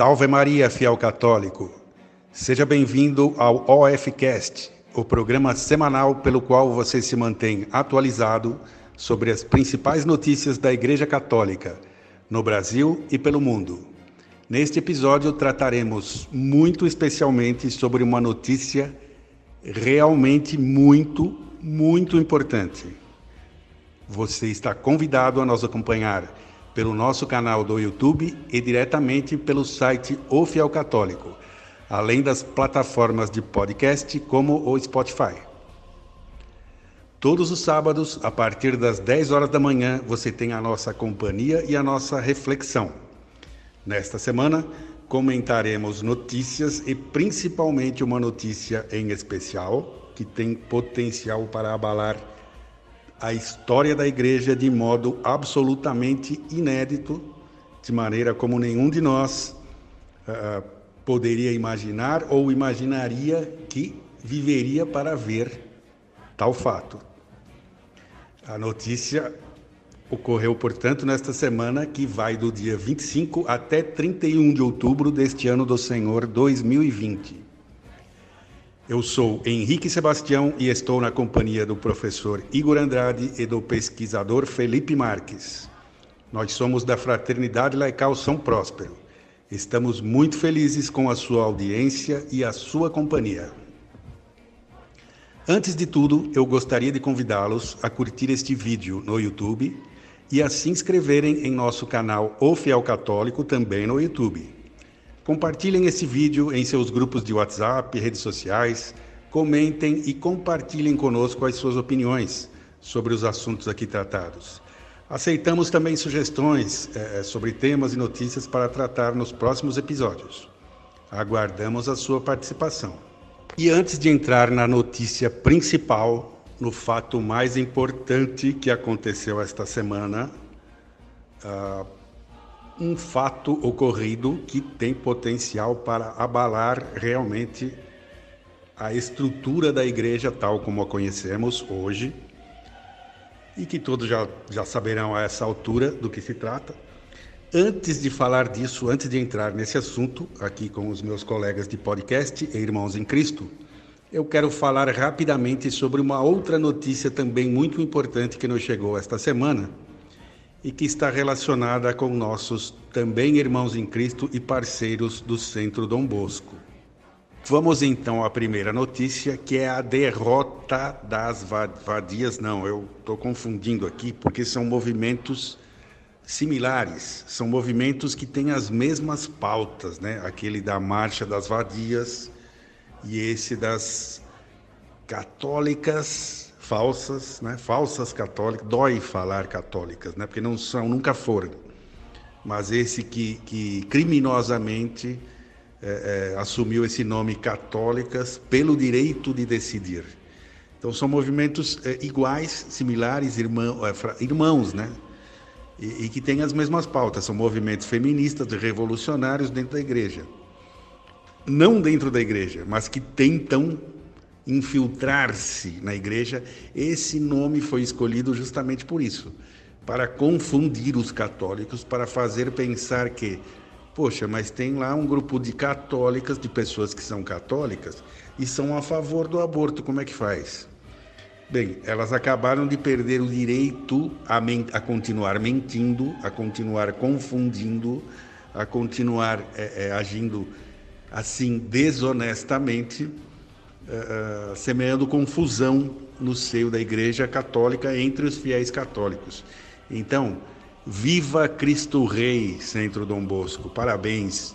Salve Maria, fiel católico! Seja bem-vindo ao OFCast, o programa semanal pelo qual você se mantém atualizado sobre as principais notícias da Igreja Católica, no Brasil e pelo mundo. Neste episódio trataremos muito especialmente sobre uma notícia realmente muito, muito importante. Você está convidado a nos acompanhar pelo nosso canal do YouTube e diretamente pelo site O Fiel Católico, além das plataformas de podcast como o Spotify. Todos os sábados, a partir das 10 horas da manhã, você tem a nossa companhia e a nossa reflexão. Nesta semana, comentaremos notícias e principalmente uma notícia em especial que tem potencial para abalar a história da igreja de modo absolutamente inédito, de maneira como nenhum de nós uh, poderia imaginar ou imaginaria que viveria para ver tal fato. A notícia ocorreu, portanto, nesta semana que vai do dia 25 até 31 de outubro deste ano do Senhor 2020. Eu sou Henrique Sebastião e estou na companhia do professor Igor Andrade e do pesquisador Felipe Marques. Nós somos da Fraternidade Laical São Próspero. Estamos muito felizes com a sua audiência e a sua companhia. Antes de tudo, eu gostaria de convidá-los a curtir este vídeo no YouTube e a se inscreverem em nosso canal O Fiel Católico também no YouTube. Compartilhem esse vídeo em seus grupos de WhatsApp, redes sociais, comentem e compartilhem conosco as suas opiniões sobre os assuntos aqui tratados. Aceitamos também sugestões é, sobre temas e notícias para tratar nos próximos episódios. Aguardamos a sua participação. E antes de entrar na notícia principal, no fato mais importante que aconteceu esta semana, uh, um fato ocorrido que tem potencial para abalar realmente a estrutura da igreja tal como a conhecemos hoje e que todos já, já saberão a essa altura do que se trata. Antes de falar disso, antes de entrar nesse assunto, aqui com os meus colegas de podcast e irmãos em Cristo, eu quero falar rapidamente sobre uma outra notícia também muito importante que nos chegou esta semana e que está relacionada com nossos também irmãos em Cristo e parceiros do Centro Dom Bosco. Vamos então à primeira notícia, que é a derrota das vadias. Não, eu estou confundindo aqui, porque são movimentos similares, são movimentos que têm as mesmas pautas, né? Aquele da Marcha das Vadias e esse das católicas falsas, né? falsas católicas, dói falar católicas, né? porque não são, nunca foram. Mas esse que, que criminosamente é, é, assumiu esse nome católicas pelo direito de decidir. Então são movimentos é, iguais, similares, irmão, é, irmãos, né? E, e que têm as mesmas pautas. São movimentos feministas, revolucionários dentro da igreja. Não dentro da igreja, mas que tentam infiltrar-se na igreja, esse nome foi escolhido justamente por isso para confundir os católicos, para fazer pensar que, poxa, mas tem lá um grupo de católicas, de pessoas que são católicas e são a favor do aborto, como é que faz? Bem, elas acabaram de perder o direito a, a continuar mentindo, a continuar confundindo, a continuar é, é, agindo assim desonestamente uh, semeando confusão no seio da Igreja Católica entre os fiéis católicos. Então, viva Cristo Rei, Centro Dom Bosco, parabéns.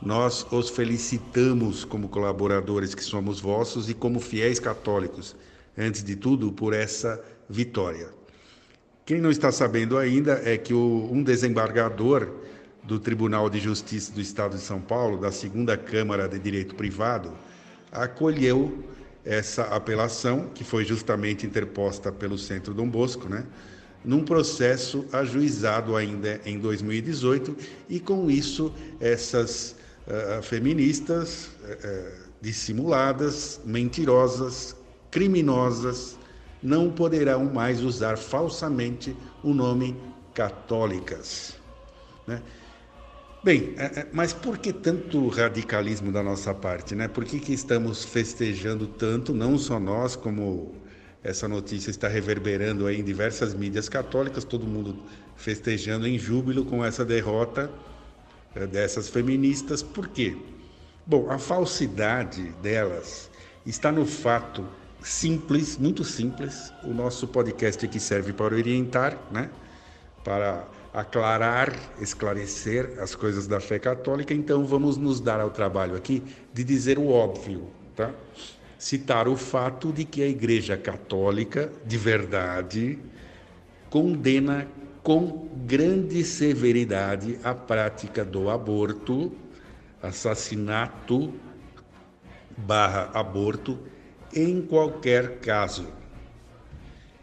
Nós os felicitamos como colaboradores que somos vossos e como fiéis católicos, antes de tudo, por essa vitória. Quem não está sabendo ainda é que o, um desembargador do Tribunal de Justiça do Estado de São Paulo, da segunda Câmara de Direito Privado, acolheu essa apelação, que foi justamente interposta pelo Centro Dom Bosco, né? num processo ajuizado ainda em 2018, e com isso essas uh, feministas uh, dissimuladas, mentirosas, criminosas, não poderão mais usar falsamente o nome católicas. Né? Bem, é, é, mas por que tanto radicalismo da nossa parte, né? Por que, que estamos festejando tanto, não só nós, como essa notícia está reverberando aí em diversas mídias católicas, todo mundo festejando em júbilo com essa derrota é, dessas feministas. Por quê? Bom, a falsidade delas está no fato simples, muito simples. O nosso podcast aqui serve para orientar, né? Para aclarar, esclarecer as coisas da fé católica, então vamos nos dar ao trabalho aqui de dizer o óbvio, tá? Citar o fato de que a Igreja Católica, de verdade, condena com grande severidade a prática do aborto, assassinato barra aborto em qualquer caso.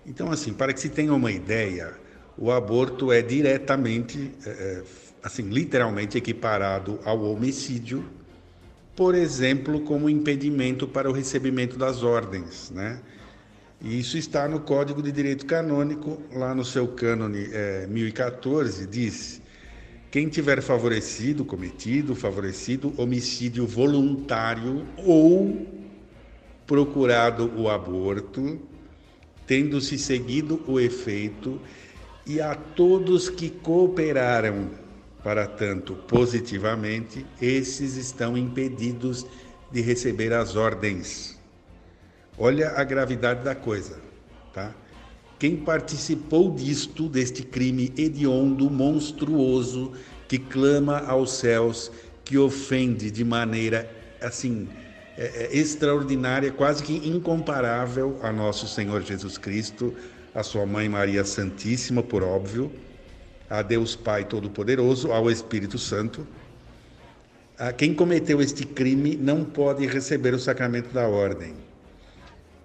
Então, assim, para que se tenha uma ideia, o aborto é diretamente, é, é, assim, literalmente equiparado ao homicídio, por exemplo, como impedimento para o recebimento das ordens, né? E isso está no Código de Direito Canônico, lá no seu cânone é, 1014, diz: quem tiver favorecido, cometido, favorecido homicídio voluntário ou procurado o aborto, tendo-se seguido o efeito e a todos que cooperaram para tanto positivamente, esses estão impedidos de receber as ordens. Olha a gravidade da coisa, tá? Quem participou disto, deste crime hediondo, monstruoso, que clama aos céus, que ofende de maneira assim é, é, extraordinária, quase que incomparável a nosso Senhor Jesus Cristo, a sua mãe Maria Santíssima, por óbvio, a Deus Pai Todo-Poderoso, ao Espírito Santo. Quem cometeu este crime não pode receber o sacramento da ordem.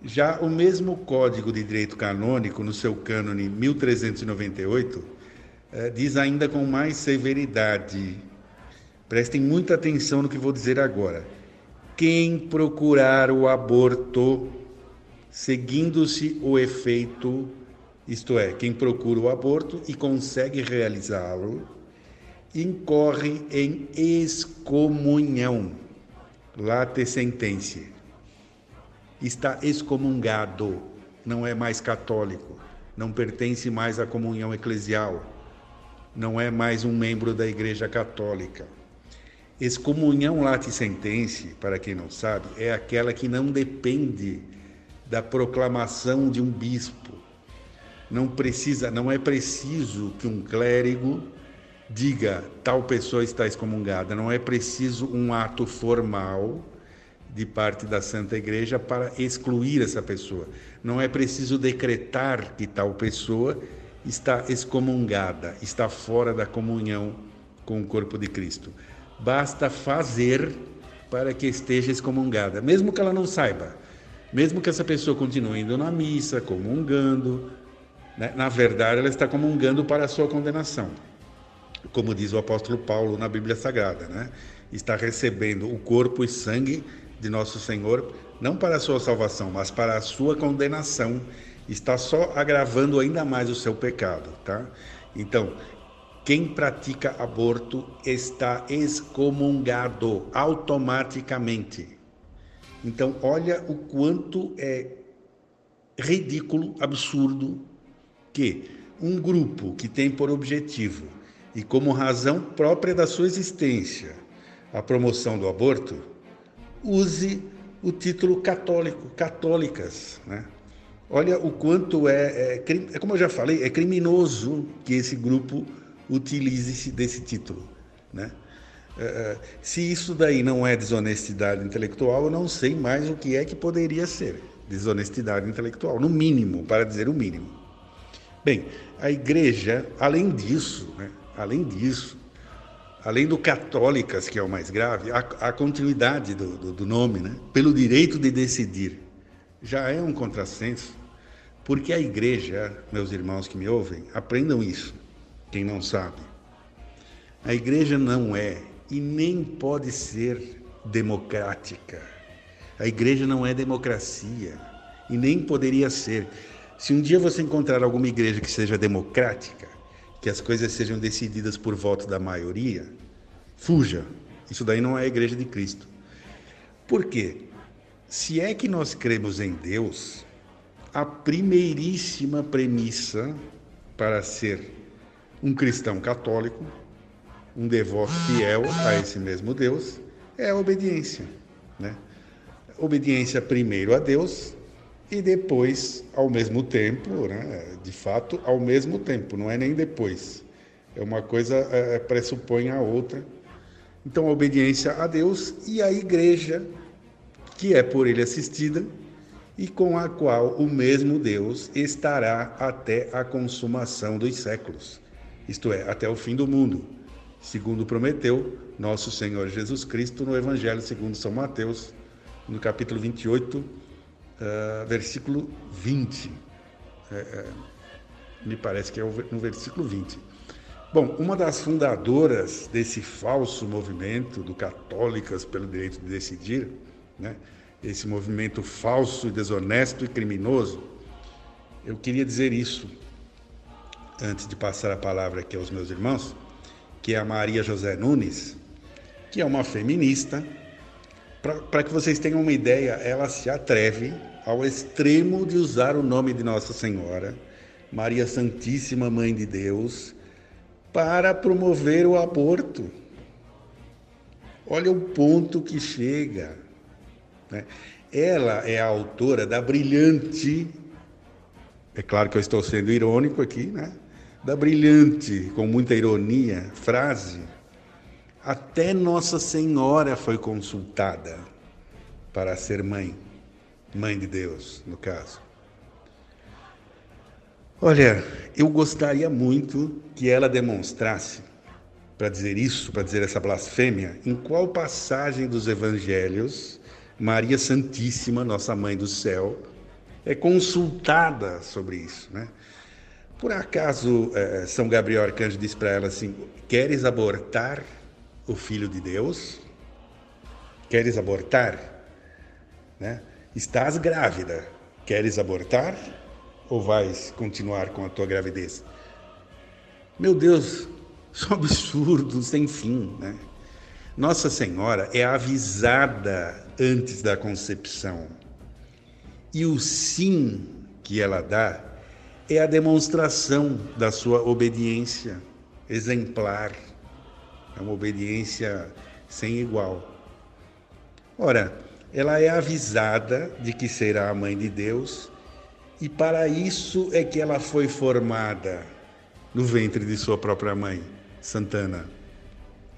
Já o mesmo Código de Direito Canônico, no seu cânone 1398, eh, diz ainda com mais severidade. Prestem muita atenção no que vou dizer agora. Quem procurar o aborto, seguindo-se o efeito isto é, quem procura o aborto e consegue realizá-lo, incorre em excomunhão, late sentença. Está excomungado, não é mais católico, não pertence mais à comunhão eclesial, não é mais um membro da Igreja Católica. Excomunhão late sentença, para quem não sabe, é aquela que não depende da proclamação de um bispo, não precisa, não é preciso que um clérigo diga tal pessoa está excomungada, não é preciso um ato formal de parte da Santa Igreja para excluir essa pessoa. Não é preciso decretar que tal pessoa está excomungada, está fora da comunhão com o corpo de Cristo. Basta fazer para que esteja excomungada, mesmo que ela não saiba, mesmo que essa pessoa continue indo na missa, comungando, né? Na verdade, ela está comungando para a sua condenação. Como diz o apóstolo Paulo na Bíblia Sagrada, né? Está recebendo o corpo e sangue de nosso Senhor, não para a sua salvação, mas para a sua condenação. Está só agravando ainda mais o seu pecado, tá? Então, quem pratica aborto está excomungado automaticamente. Então, olha o quanto é ridículo, absurdo que um grupo que tem por objetivo e como razão própria da sua existência a promoção do aborto use o título católico, católicas, né? Olha o quanto é, é, é, como eu já falei, é criminoso que esse grupo utilize desse título, né? É, é, se isso daí não é desonestidade intelectual, eu não sei mais o que é que poderia ser desonestidade intelectual, no mínimo, para dizer o mínimo. Bem, a igreja, além disso, né, além disso, além do católicas, que é o mais grave, a, a continuidade do, do, do nome, né, pelo direito de decidir, já é um contrassenso, porque a igreja, meus irmãos que me ouvem, aprendam isso, quem não sabe. A igreja não é e nem pode ser democrática. A igreja não é democracia e nem poderia ser. Se um dia você encontrar alguma igreja que seja democrática, que as coisas sejam decididas por voto da maioria, Fuja. Isso daí não é a igreja de Cristo. Por quê? Se é que nós cremos em Deus, a primeiríssima premissa para ser um cristão católico, um devoto fiel a esse mesmo Deus, é a obediência. Né? Obediência primeiro a Deus e depois, ao mesmo tempo, né? de fato, ao mesmo tempo, não é nem depois. É uma coisa é, pressupõe a outra. Então, a obediência a Deus e a igreja que é por ele assistida e com a qual o mesmo Deus estará até a consumação dos séculos, isto é, até o fim do mundo, segundo prometeu nosso Senhor Jesus Cristo no Evangelho segundo São Mateus, no capítulo 28, uh, ah, versículo 20. É, é, me parece que é no versículo 20. Bom, uma das fundadoras desse falso movimento do Católicas pelo Direito de Decidir, né? esse movimento falso, desonesto e criminoso, eu queria dizer isso antes de passar a palavra aqui aos meus irmãos, que é a Maria José Nunes, que é uma feminista. Para que vocês tenham uma ideia, ela se atreve ao extremo de usar o nome de Nossa Senhora, Maria Santíssima Mãe de Deus, para promover o aborto. Olha o ponto que chega. Né? Ela é a autora da brilhante, é claro que eu estou sendo irônico aqui, né? Da brilhante, com muita ironia, frase. Até Nossa Senhora foi consultada para ser mãe, mãe de Deus, no caso. Olha, eu gostaria muito que ela demonstrasse, para dizer isso, para dizer essa blasfêmia, em qual passagem dos evangelhos Maria Santíssima, nossa mãe do céu, é consultada sobre isso, né? Por acaso é, São Gabriel Arcanjo diz para ela assim: Queres abortar o filho de Deus? Queres abortar? Né? Estás grávida. Queres abortar ou vais continuar com a tua gravidez? Meu Deus, isso é um absurdo sem fim, né? Nossa Senhora é avisada antes da concepção. E o sim que ela dá é a demonstração da sua obediência exemplar. É uma obediência sem igual. Ora, ela é avisada de que será a mãe de Deus, e para isso é que ela foi formada no ventre de sua própria mãe, Santana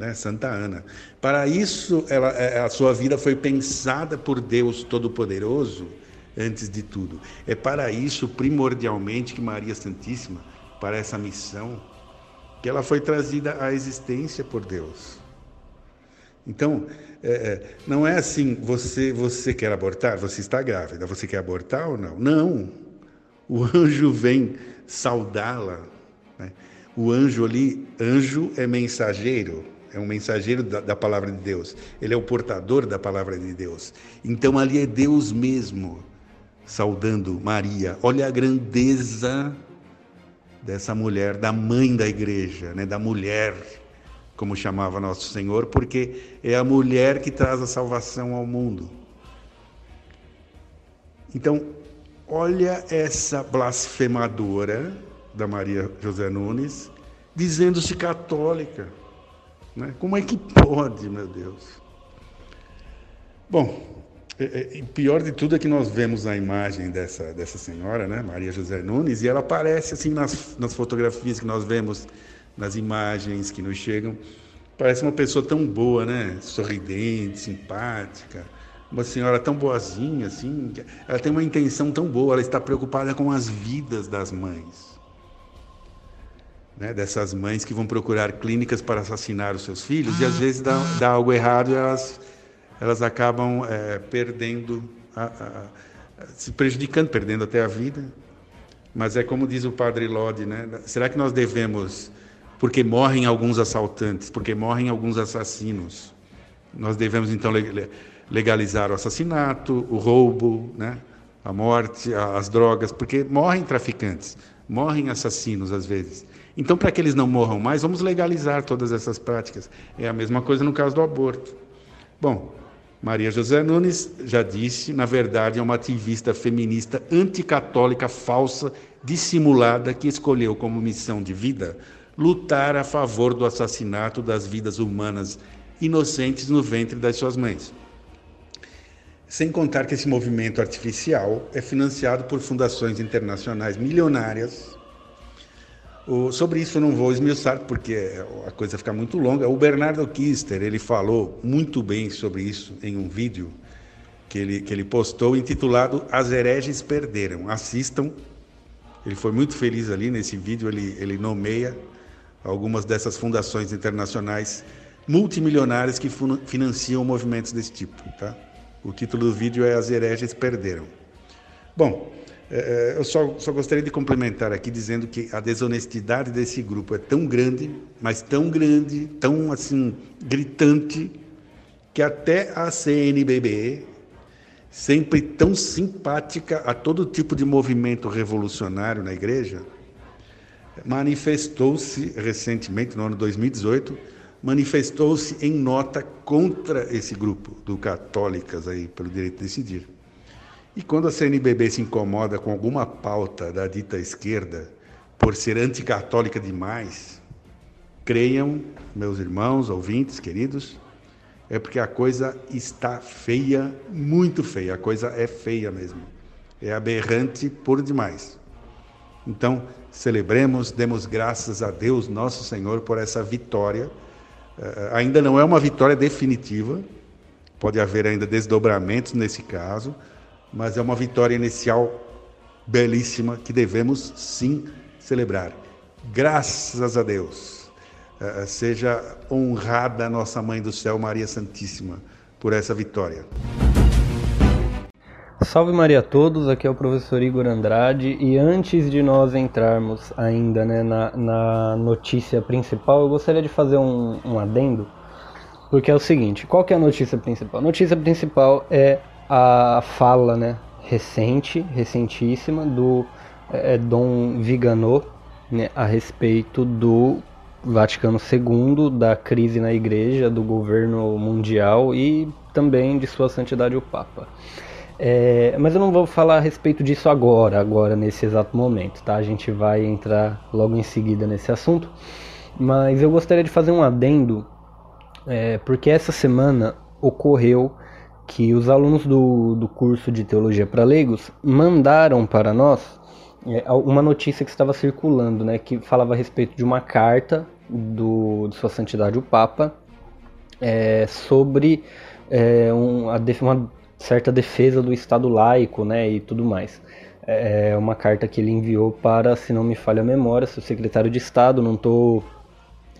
né? Santa Ana. Para isso, ela, é, a sua vida foi pensada por Deus Todo-Poderoso antes de tudo. É para isso, primordialmente, que Maria Santíssima, para essa missão, que ela foi trazida à existência por Deus. Então, é, é, não é assim, você, você quer abortar, você está grávida, você quer abortar ou não? Não. O anjo vem saudá-la. Né? O anjo ali, anjo é mensageiro, é um mensageiro da, da, palavra de Deus, ele é o portador da palavra de Deus. Então ali é Deus mesmo saudando Maria. Olha a grandeza dessa mulher, da mãe da igreja, né? da mulher, como chamava nosso Senhor, porque é a mulher que traz a salvação ao mundo. Então, olha essa blasfemadora da Maria José Nunes, dizendo-se católica. Né? Como é que pode, meu Deus? Bom, é, é, pior de tudo é que nós vemos a imagem dessa, dessa senhora, né, Maria José Nunes, e ela aparece assim nas, nas fotografias que nós vemos, nas imagens que nos chegam. Parece uma pessoa tão boa, né? Sorridente, simpática, uma senhora tão boazinha, assim. Ela tem uma intenção tão boa, ela está preocupada com as vidas das mães né, dessas mães que vão procurar clínicas para assassinar os seus filhos e às ah. vezes dá, dá algo errado e elas, elas acabam é, perdendo, a, a, se prejudicando, perdendo até a vida. Mas é como diz o padre Lodi, né? Será que nós devemos, porque morrem alguns assaltantes, porque morrem alguns assassinos, nós devemos então legalizar o assassinato, o roubo, né? a morte, as drogas, porque morrem traficantes, morrem assassinos às vezes. Então, para que eles não morram mais, vamos legalizar todas essas práticas. É a mesma coisa no caso do aborto. Bom, Maria José Nunes já disse, na verdade, é uma ativista feminista anticatólica falsa, dissimulada, que escolheu como missão de vida lutar a favor do assassinato das vidas humanas inocentes no ventre das suas mães. Sem contar que esse movimento artificial é financiado por fundações internacionais milionárias o, sobre isso eu não vou esmiuçar porque a coisa fica muito longa. O Bernardo Kister, ele falou muito bem sobre isso em um vídeo que ele, que ele postou intitulado As hereges perderam. Assistam. Ele foi muito feliz ali nesse vídeo, ele, ele nomeia algumas dessas fundações internacionais multimilionárias que financiam movimentos desse tipo. Tá? O título do vídeo é As hereges perderam. Bom, eu só, só gostaria de complementar aqui dizendo que a desonestidade desse grupo é tão grande, mas tão grande, tão assim gritante, que até a CNBB, sempre tão simpática a todo tipo de movimento revolucionário na igreja, manifestou-se recentemente, no ano 2018, manifestou-se em nota contra esse grupo do Católicas aí pelo direito de decidir. E quando a CNBB se incomoda com alguma pauta da dita esquerda por ser anticatólica demais, creiam, meus irmãos, ouvintes, queridos, é porque a coisa está feia, muito feia. A coisa é feia mesmo. É aberrante por demais. Então, celebremos, demos graças a Deus, nosso Senhor, por essa vitória. Uh, ainda não é uma vitória definitiva, pode haver ainda desdobramentos nesse caso, mas é uma vitória inicial belíssima que devemos sim celebrar. Graças a Deus. Uh, seja honrada a nossa Mãe do Céu, Maria Santíssima, por essa vitória. Salve Maria a todos, aqui é o professor Igor Andrade e antes de nós entrarmos ainda né, na, na, notícia principal, eu gostaria de fazer um, um adendo, porque é o seguinte, qual que é a notícia principal? A notícia principal é a fala né, recente, recentíssima, do é, Dom Viganò né, a respeito do Vaticano II, da crise na Igreja, do governo mundial e também de Sua Santidade o Papa. É, mas eu não vou falar a respeito disso agora, agora nesse exato momento, tá? A gente vai entrar logo em seguida nesse assunto. Mas eu gostaria de fazer um adendo, é, porque essa semana ocorreu que os alunos do, do curso de Teologia para Leigos mandaram para nós é, uma notícia que estava circulando, né, que falava a respeito de uma carta do, de Sua Santidade o Papa é, sobre é, um, uma certa defesa do Estado laico né, e tudo mais. É, é uma carta que ele enviou para, se não me falha a memória, seu secretário de Estado, não estou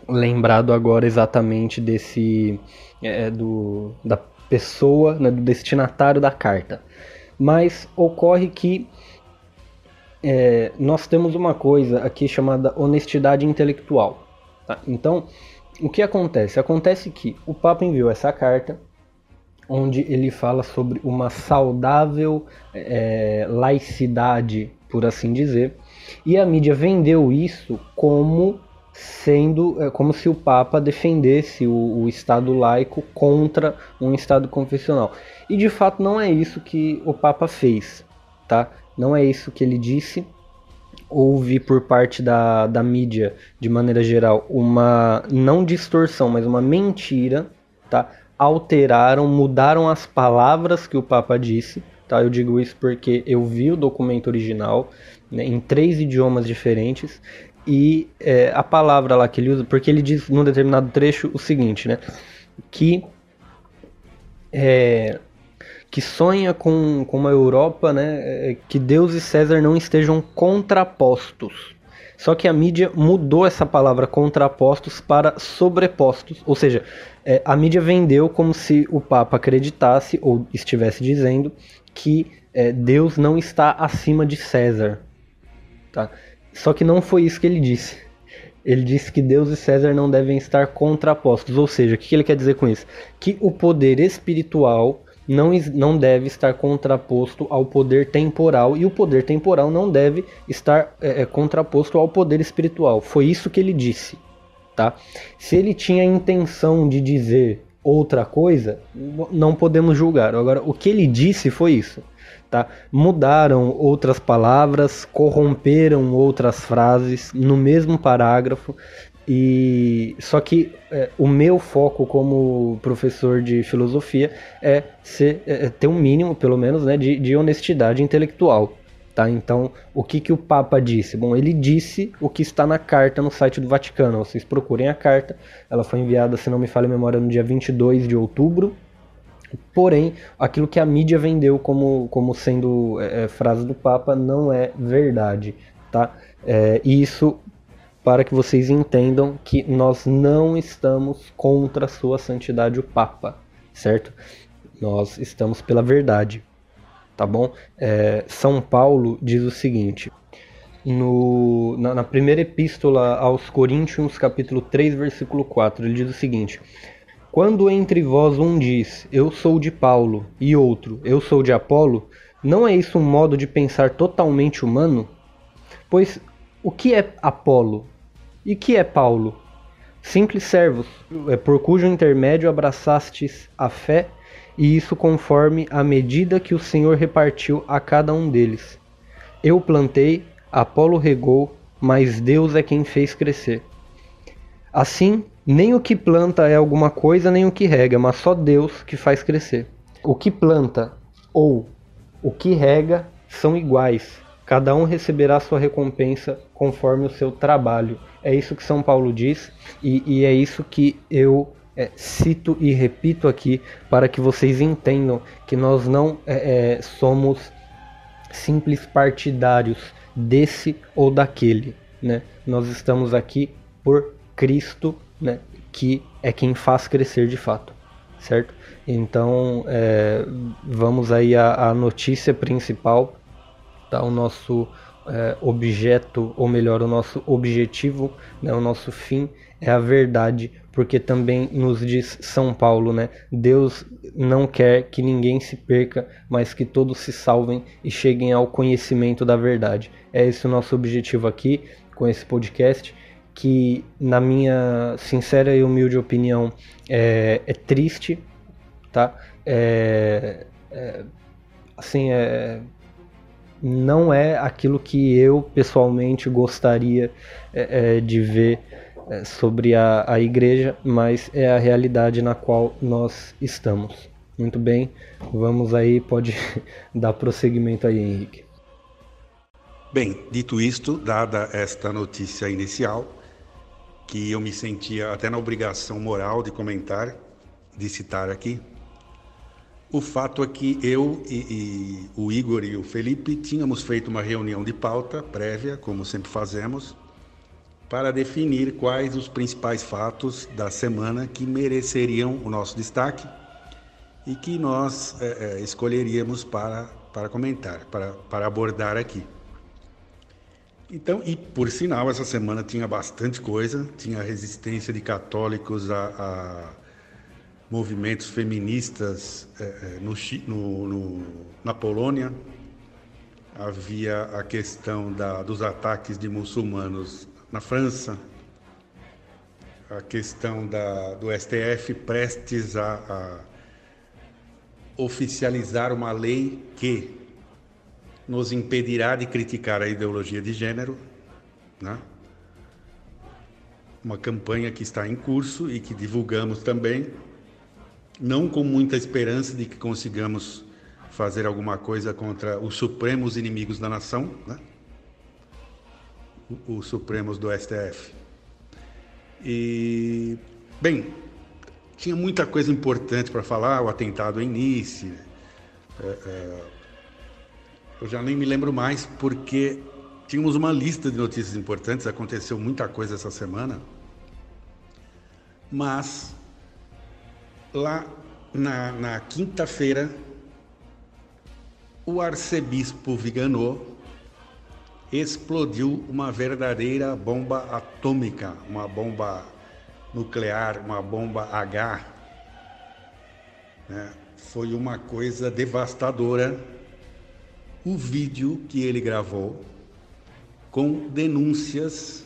lembrado agora exatamente desse é, do, da pessoa, né, do destinatário da carta. Mas ocorre que é, nós temos uma coisa aqui chamada honestidade intelectual. Tá? Então, o que acontece? Acontece que o Papa enviou essa carta, onde ele fala sobre uma saudável é, laicidade, por assim dizer, e a mídia vendeu isso como sendo é, como se o Papa defendesse o, o, Estado laico contra um Estado confessional. E de fato não é isso que o Papa fez, tá? Não é isso que ele disse. Houve por parte da, da mídia, de maneira geral, uma não distorção, mas uma mentira, tá? Alteraram, mudaram as palavras que o Papa disse, tá? Eu digo isso porque eu vi o documento original né, em três idiomas diferentes e é, a palavra lá que ele usa, porque ele diz num determinado trecho o seguinte, né? Que é, que sonha com, com uma Europa, né? É, que Deus e César não estejam contrapostos. Só que a mídia mudou essa palavra contrapostos para sobrepostos. Ou seja, é, a mídia vendeu como se o Papa acreditasse ou estivesse dizendo que é, Deus não está acima de César. Tá? Só que não foi isso que ele disse. Ele disse que Deus e César não devem estar contrapostos. Ou seja, o que ele quer dizer com isso? Que o poder espiritual não, não deve estar contraposto ao poder temporal e o poder temporal não deve estar é, é, contraposto ao poder espiritual. Foi isso que ele disse, tá? Se ele tinha a intenção de dizer outra coisa, não podemos julgar. Agora, o que ele disse foi isso. Tá? Mudaram outras palavras, corromperam outras frases no mesmo parágrafo. E só que é, o meu foco como professor de filosofia é, ser, é, é ter um mínimo, pelo menos, né, de, de honestidade intelectual. Tá? Então, o que, que o Papa disse? Bom, ele disse o que está na carta no site do Vaticano. Vocês procurem a carta. Ela foi enviada, se não me falha a memória, no dia 22 de outubro Porém, aquilo que a mídia vendeu como, como sendo é, é, frase do Papa não é verdade, tá? É, isso para que vocês entendam que nós não estamos contra a sua santidade o Papa, certo? Nós estamos pela verdade, tá bom? É, São Paulo diz o seguinte, no, na, na primeira epístola aos Coríntios, capítulo 3, versículo 4, ele diz o seguinte quando entre vós um diz, eu sou de Paulo, e outro, eu sou de Apolo, não é isso um modo de pensar totalmente humano? Pois o que é Apolo? E que é Paulo? Simples servos, é por cujo intermédio abraçastes a fé, e isso conforme a medida que o Senhor repartiu a cada um deles. Eu plantei, Apolo regou, mas Deus é quem fez crescer. Assim, nem o que planta é alguma coisa, nem o que rega, mas só Deus que faz crescer. O que planta ou o que rega são iguais. Cada um receberá sua recompensa conforme o seu trabalho. É isso que São Paulo diz e, e é isso que eu é, cito e repito aqui para que vocês entendam que nós não é, é, somos simples partidários desse ou daquele. Né? Nós estamos aqui por Cristo né, que é quem faz crescer de fato, certo? Então, é, vamos aí à, à, notícia principal, tá? O nosso é, objeto, ou melhor, o nosso objetivo, né, o nosso fim é a verdade, porque também nos diz São Paulo, né? Deus não quer que ninguém se perca, mas que todos se salvem e cheguem ao conhecimento da verdade. É esse o nosso objetivo aqui com esse podcast que, na minha sincera e humilde opinião, é, é triste, tá? É, é, assim, é, não é aquilo que eu pessoalmente gostaria é, é, de ver é, sobre a, a igreja, mas é a realidade na qual nós estamos. Muito bem, vamos aí, pode dar prosseguimento aí, Henrique. Bem, dito isto, dada esta notícia inicial, que eu me sentia até na obrigação moral de comentar, de citar aqui. O fato é que eu e, e, o Igor e o Felipe tínhamos feito uma reunião de pauta prévia, como sempre fazemos, para definir quais os principais fatos da semana que mereceriam o nosso destaque e que nós é, escolheríamos para, para comentar, para, para abordar aqui. Então, e por sinal, essa semana tinha bastante coisa, tinha resistência de católicos a, a movimentos feministas é, é no, no, no, na Polônia, havia a questão da, dos ataques de muçulmanos na França, a questão da, do STF prestes a, a oficializar uma lei que nos impedirá de criticar a ideologia de gênero, né? uma campanha que está em curso e que divulgamos também, não com muita esperança de que consigamos fazer alguma coisa contra os supremos inimigos da nação, né? os supremos do STF. E, bem, tinha muita coisa importante para falar, o atentado em Nice, é, é, eu já nem me lembro mais, porque tínhamos uma lista de notícias importantes, aconteceu muita coisa essa semana. Mas, lá na, na quinta-feira, o arcebispo Viganò explodiu uma verdadeira bomba atômica, uma bomba nuclear, uma bomba H, né? foi uma coisa devastadora o vídeo que ele gravou com denúncias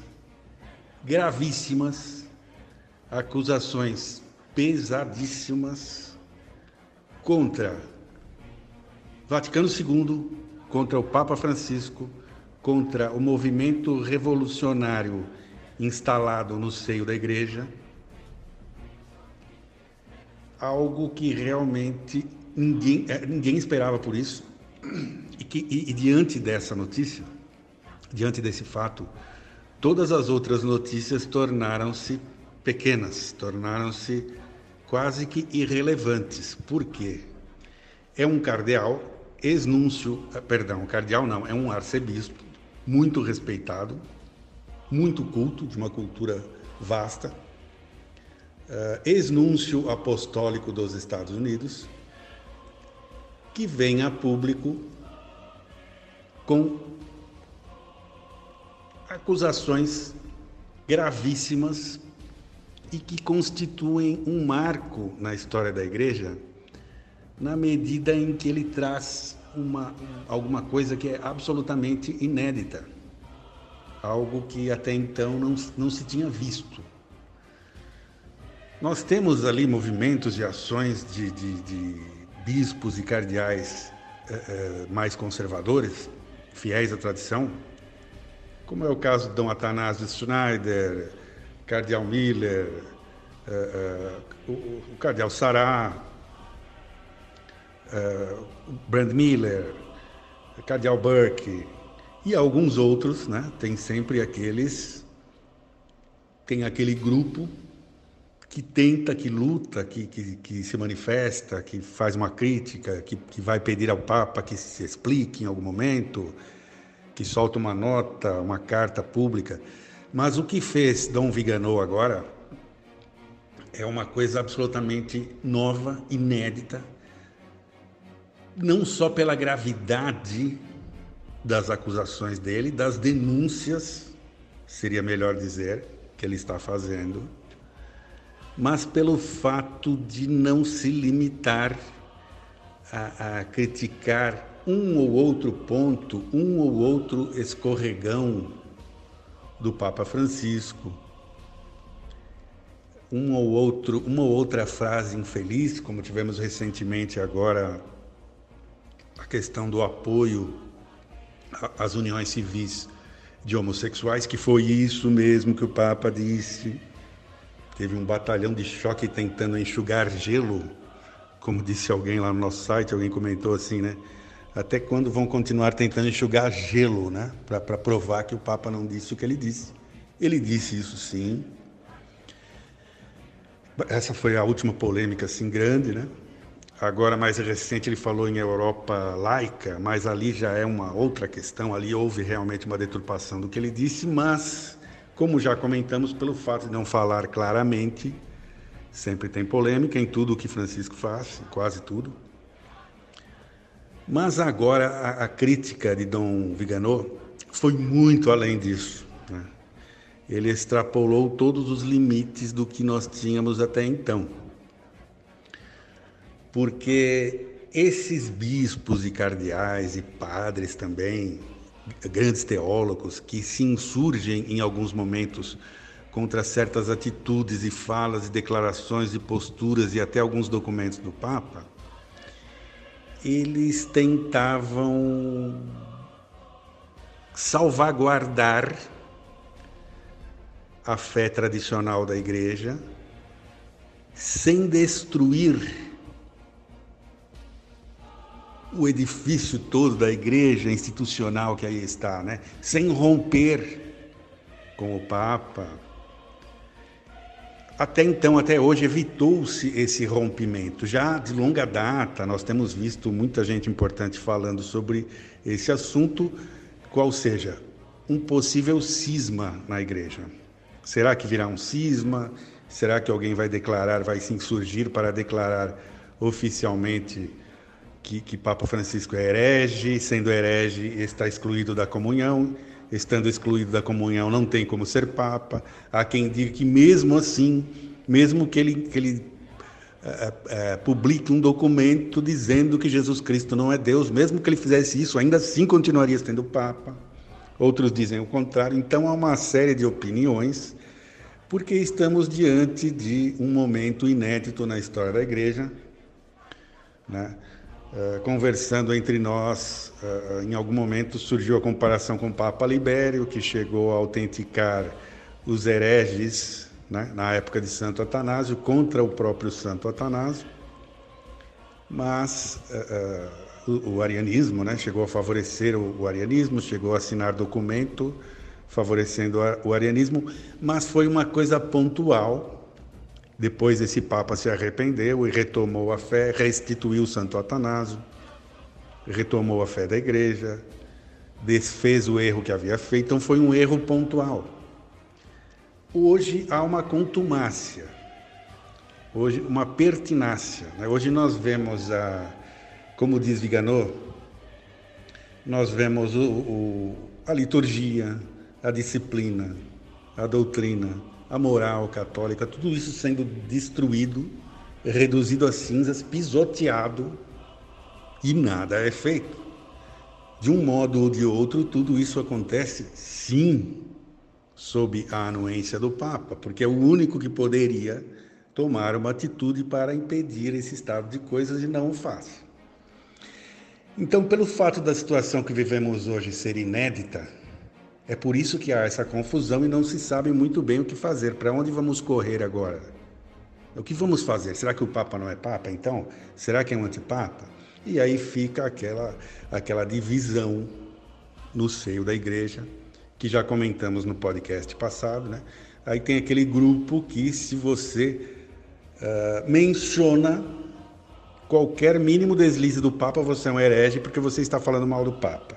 gravíssimas, acusações pesadíssimas contra Vaticano II, contra o Papa Francisco, contra o movimento revolucionário instalado no seio da igreja, algo que realmente ninguém, eh, ninguém esperava por isso. E, que, e, e diante dessa notícia, diante desse fato, todas as outras notícias tornaram-se pequenas, tornaram-se quase que irrelevantes. Por quê? É um cardeal, ex-núncio, eh, perdão, cardeal não, é um arcebispo, muito respeitado, muito culto, de uma cultura vasta, uh, ex-núncio apostólico dos Estados Unidos, que vem a público com acusações gravíssimas e que constituem um marco na história da igreja, na medida em que ele traz uma, alguma coisa que é absolutamente inédita, algo que até então não, não se tinha visto. Nós temos ali movimentos e ações de, de, de bispos e cardeais eh, eh, mais conservadores, fiéis à tradição, como é o caso de Dom Atanásio Schneider, Cardeal Miller, eh, o, o Cardeal Sará, Brand Miller, Cardeal Burke e alguns outros, né? Tem sempre aqueles, tem aquele grupo que tenta, que luta, que, que, que se manifesta, que faz uma crítica, que, que vai pedir ao Papa que se explique em algum momento, que solta uma nota, uma carta pública. Mas o que fez Dom Viganò agora é uma coisa absolutamente nova, inédita, não só pela gravidade das acusações dele, das denúncias, seria melhor dizer, que ele está fazendo, mas pelo fato de não se limitar a, a criticar um ou outro ponto, um ou outro escorregão do Papa Francisco, um ou outro, uma ou outra frase infeliz, como tivemos recentemente agora a questão do apoio às uniões civis de homossexuais, que foi isso mesmo que o Papa disse Teve um batalhão de choque tentando enxugar gelo, como disse alguém lá no nosso site, alguém comentou assim, né? Até quando vão continuar tentando enxugar gelo, né? Para provar que o Papa não disse o que ele disse. Ele disse isso sim. Essa foi a última polêmica assim grande, né? Agora, mais recente, ele falou em Europa laica, mas ali já é uma outra questão. Ali houve realmente uma deturpação do que ele disse, mas como já comentamos, pelo fato de não falar claramente, sempre tem polêmica em tudo o que Francisco faz, quase tudo. Mas agora a, a crítica de Dom Viganò foi muito além disso. Né? Ele extrapolou todos os limites do que nós tínhamos até então. Porque esses bispos e cardeais e padres também, grandes teólogos que se insurgem em alguns momentos contra certas atitudes e falas e declarações e posturas e até alguns documentos do Papa, eles tentavam salvaguardar a fé tradicional da igreja sem destruir o edifício todo da igreja institucional que aí está, né? sem romper com o Papa. Até então, até hoje, evitou-se esse rompimento. Já de longa data, nós temos visto muita gente importante falando sobre esse assunto, qual seja um possível cisma na igreja. Será que virá um cisma? Será que alguém vai declarar, vai se insurgir para declarar oficialmente que, que Papa Francisco é herege, sendo herege está excluído da comunhão, estando excluído da comunhão não tem como ser Papa. Há quem diga que mesmo assim, mesmo que ele, que ele é, é, publique um documento dizendo que Jesus Cristo não é Deus, mesmo que ele fizesse isso, ainda assim continuaria sendo Papa. Outros dizem o contrário. Então há uma série de opiniões, porque estamos diante de um momento inédito na história da Igreja. Né? Uh, conversando entre nós, uh, em algum momento surgiu a comparação com o Papa Libério, que chegou a autenticar os hereges né, na época de Santo Atanásio, contra o próprio Santo Atanásio, mas uh, o, o, arianismo né, chegou a favorecer o, o, arianismo, chegou a assinar documento favorecendo o arianismo, mas foi uma coisa pontual. Depois esse Papa se arrependeu e retomou a fé, restituiu Santo Atanásio, retomou a fé da Igreja, desfez o erro que havia feito, então foi um erro pontual. Hoje há uma contumácia, hoje uma pertinácia. Né? Hoje nós vemos, a, como diz Viganò, nós vemos o, o, a liturgia, a disciplina, a doutrina, a moral católica, tudo isso sendo destruído, reduzido a cinzas, pisoteado e nada é feito. De um modo ou de outro, tudo isso acontece sim sob a anuência do Papa, porque é o único que poderia tomar uma atitude para impedir esse estado de coisas e não o faz. Então, pelo fato da situação que vivemos hoje ser inédita, é por isso que há essa confusão e não se sabe muito bem o que fazer, para onde vamos correr agora. O que vamos fazer? Será que o Papa não é Papa então? Será que é um antipapa? E aí fica aquela, aquela divisão no seio da igreja que já comentamos no podcast passado, né? Aí tem aquele grupo que, se você uh, menciona qualquer mínimo deslize do Papa, você é um herege porque você está falando mal do Papa.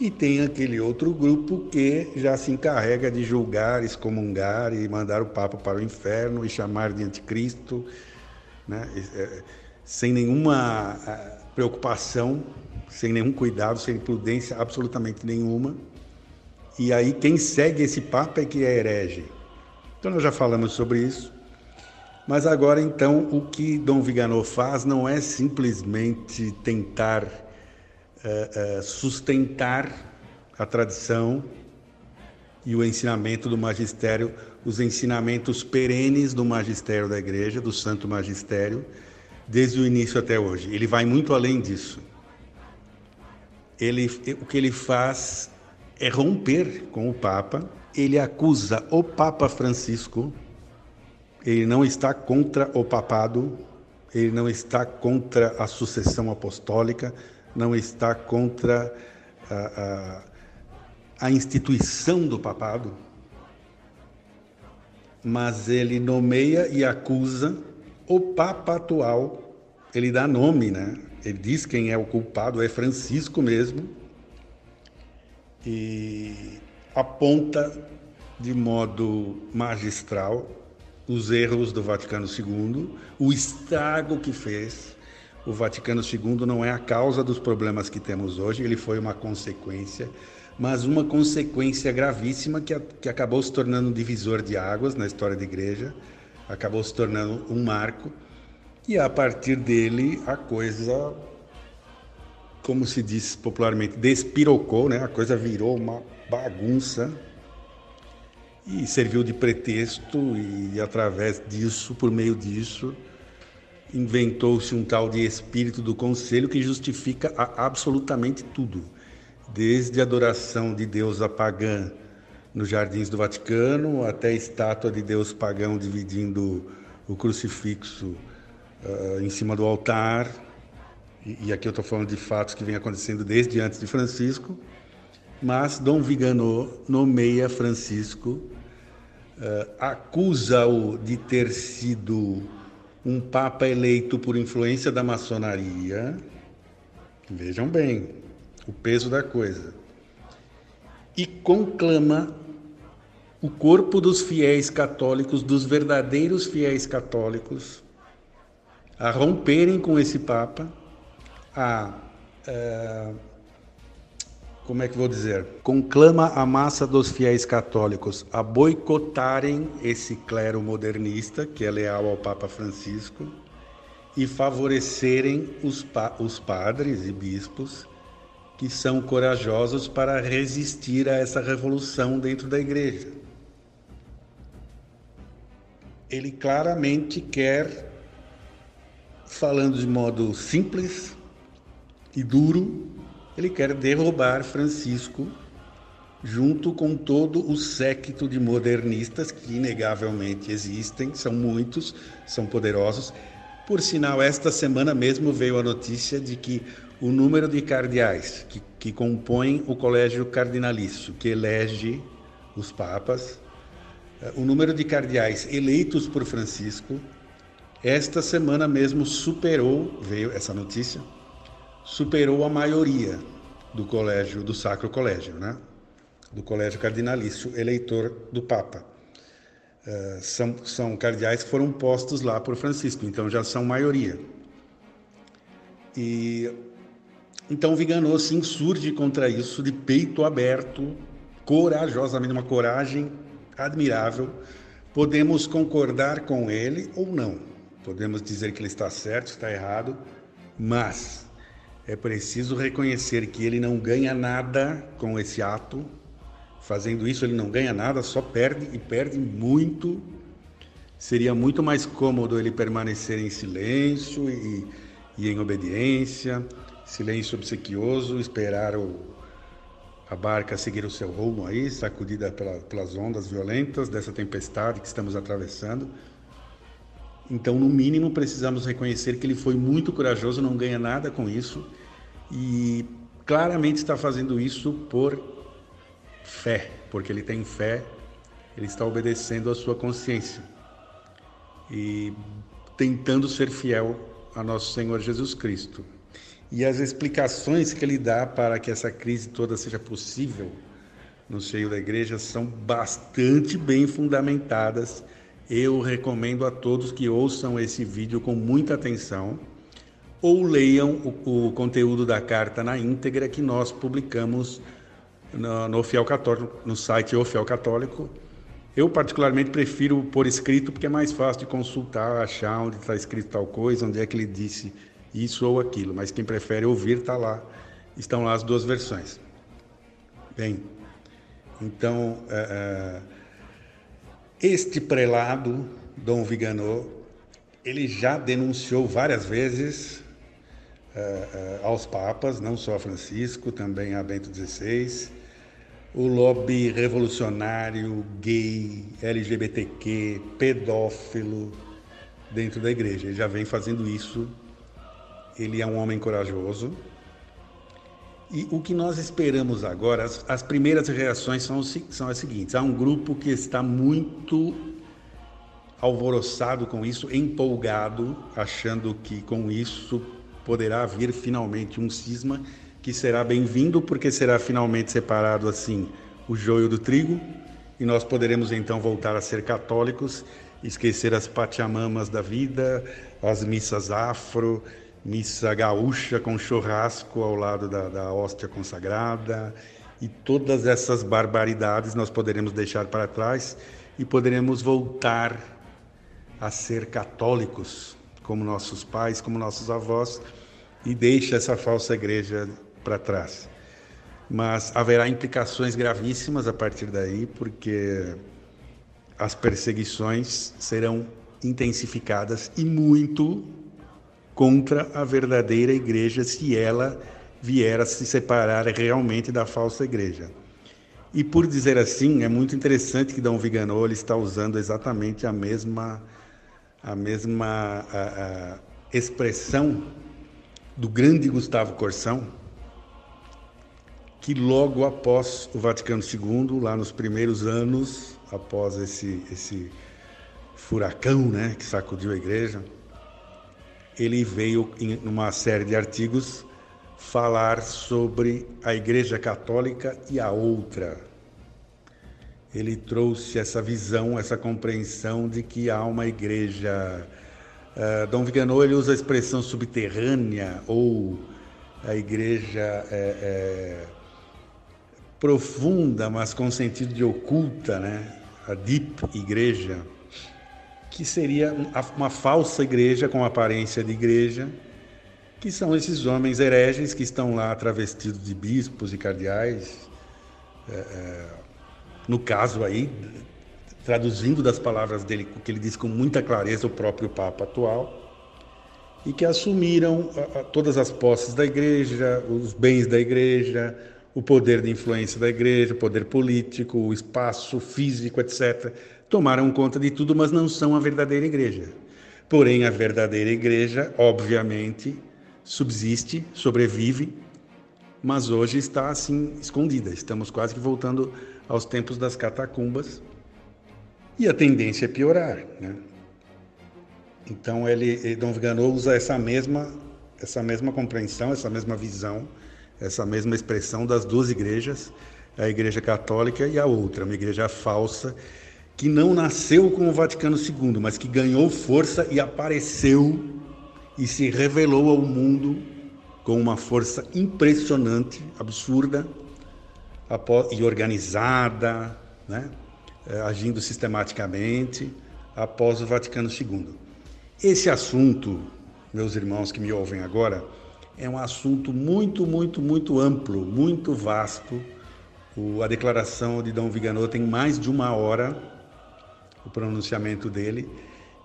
E tem aquele outro grupo que já se encarrega de julgar, excomungar e mandar o Papa para o inferno e chamar de anticristo, né? É, sem nenhuma ah, preocupação, sem nenhum cuidado, sem prudência absolutamente nenhuma. E aí quem segue esse Papa é que é herege. Então nós já falamos sobre isso. Mas agora então o que Dom Viganò faz não é simplesmente tentar uh, uh, sustentar a tradição e o ensinamento do magistério, os ensinamentos perenes do magistério da igreja, do santo magistério, desde o início até hoje. Ele vai muito além disso. Ele, o que ele faz é romper com o Papa. Ele acusa o Papa Francisco, ele não está contra o papado, ele não está contra a sucessão apostólica, não está contra a, a, a instituição do papado, mas ele nomeia e acusa o Papa atual, ele dá nome, né? Ele diz quem é o culpado, é Francisco mesmo, e aponta de modo magistral os erros do Vaticano II, o estrago que fez. O Vaticano II não é a causa dos problemas que temos hoje, ele foi uma consequência, mas uma consequência gravíssima que, que acabou se tornando um divisor de águas na história da igreja, acabou se tornando um marco, e a partir dele a coisa como se diz popularmente, despirocou, né? A coisa virou uma bagunça e serviu de pretexto e através disso, por meio disso, inventou-se um tal de espírito do conselho que justifica absolutamente tudo, desde a adoração de Deus a pagã nos jardins do Vaticano até a estátua de Deus pagão dividindo o crucifixo uh, em cima do altar, e aqui eu estou falando de fatos que vêm acontecendo desde antes de Francisco, mas Dom Viganò nomeia Francisco, uh, acusa-o de ter sido um papa eleito por influência da maçonaria. Vejam bem o peso da coisa. E conclama o corpo dos fiéis católicos, dos verdadeiros fiéis católicos, a romperem com esse papa a, é, como é que vou dizer? Conclama a massa dos fiéis católicos a boicotarem esse clero modernista, que é leal ao Papa Francisco, e favorecerem os, pa os padres e bispos que são corajosos para resistir a essa revolução dentro da igreja. Ele claramente quer, falando de modo simples e duro, ele quer derrubar Francisco junto com todo o séquito de modernistas que inegavelmente existem, são muitos, são poderosos. Por sinal, esta semana mesmo veio a notícia de que o número de cardeais que, que compõem o colégio cardinalício, que elege os papas, eh, o número de cardeais eleitos por Francisco, esta semana mesmo superou, veio essa notícia, superou a maioria do colégio, do Sacro Colégio, né? do colégio cardinalício eleitor do Papa. Uh, são, são cardeais que foram postos lá por Francisco, então já são maioria. E então Viganò se insurge contra isso de peito aberto, corajosamente, uma coragem admirável. Podemos concordar com ele ou não. Podemos dizer que ele está certo, está errado, mas é preciso reconhecer que ele não ganha nada com esse ato. Fazendo isso, ele não ganha nada, só perde e perde muito. Seria muito mais cômodo ele permanecer em silêncio e, e em obediência silêncio obsequioso, esperar o, a barca seguir o seu rumo aí, sacudida pela, pelas ondas violentas dessa tempestade que estamos atravessando. Então, no mínimo, precisamos reconhecer que ele foi muito corajoso, não ganha nada com isso e claramente está fazendo isso por fé, porque ele tem fé, ele está obedecendo à sua consciência e tentando ser fiel a nosso Senhor Jesus Cristo e as explicações que ele dá para que essa crise toda seja possível no seio da igreja são bastante bem fundamentadas. Eu recomendo a todos que ouçam esse vídeo com muita atenção ou leiam o, o conteúdo da carta na íntegra que nós publicamos no, no Fiel Católico, no site O Fiel Católico. Eu particularmente prefiro por escrito porque é mais fácil de consultar, achar onde está escrito tal coisa, onde é que ele disse isso ou aquilo, mas quem prefere ouvir está lá, estão lá as duas versões. Bem, então é, é, este prelado, Dom Viganò, ele já denunciou várias vezes aos papas, não só a Francisco, também a Bento XVI, o lobby revolucionário, gay, LGBTQ, pedófilo dentro da igreja. Ele já vem fazendo isso ele é um homem corajoso. E o que nós esperamos agora, as, as primeiras reações são, são as seguintes: há um grupo que está muito alvoroçado com isso, empolgado, achando que com isso poderá vir finalmente um cisma que será bem-vindo, porque será finalmente separado assim o joio do trigo, e nós poderemos então voltar a ser católicos, esquecer as patiamamas da vida, as missas afro, missa gaúcha com churrasco ao lado da, da hóstia consagrada, e todas essas barbaridades nós poderemos deixar para trás e poderemos voltar a ser católicos, como nossos pais, como nossos avós, e deixa essa falsa igreja para trás. Mas haverá implicações gravíssimas a partir daí, porque as perseguições serão intensificadas e muito contra a verdadeira igreja se ela vier a se separar realmente da falsa igreja. E por dizer assim, é muito interessante que Dom Viganò está usando exatamente a mesma a mesma a, a expressão do grande Gustavo Corsão, que logo após o Vaticano II, lá nos primeiros anos, após esse esse furacão, né, que sacudiu a igreja, ele veio em uma série de artigos falar sobre a Igreja Católica e a outra. Ele trouxe essa visão, essa compreensão de que há uma igreja. Uh, Dom Viganò ele usa a expressão subterrânea ou a igreja é, é, profunda, mas com sentido de oculta, né? a deep igreja, que seria uma falsa igreja com aparência de igreja, que são esses homens hereges que estão lá travestidos de bispos e cardeais, é, é, no caso aí, traduzindo das palavras dele, que ele diz com muita clareza, o próprio Papa atual, e que assumiram todas as posses da igreja, os bens da igreja, o poder de influência da igreja, o poder político, o espaço físico, etc. Tomaram conta de tudo, mas não são a verdadeira igreja. Porém, a verdadeira igreja, obviamente, subsiste, sobrevive, mas hoje está assim escondida. Estamos quase que voltando aos tempos das catacumbas e a tendência é piorar. Né? Então, ele, Dom Viganò usa essa mesma, essa mesma compreensão, essa mesma visão essa mesma expressão das duas igrejas, a Igreja Católica e a outra, uma igreja falsa, que não nasceu com o Vaticano II, mas que ganhou força e apareceu e se revelou ao mundo com uma força impressionante, absurda e organizada, né? É, agindo sistematicamente após o Vaticano II. Esse assunto, meus irmãos que me ouvem agora, é um assunto muito, muito, muito amplo, muito vasto. O, a declaração de Dom Viganò tem mais de uma hora, o pronunciamento dele,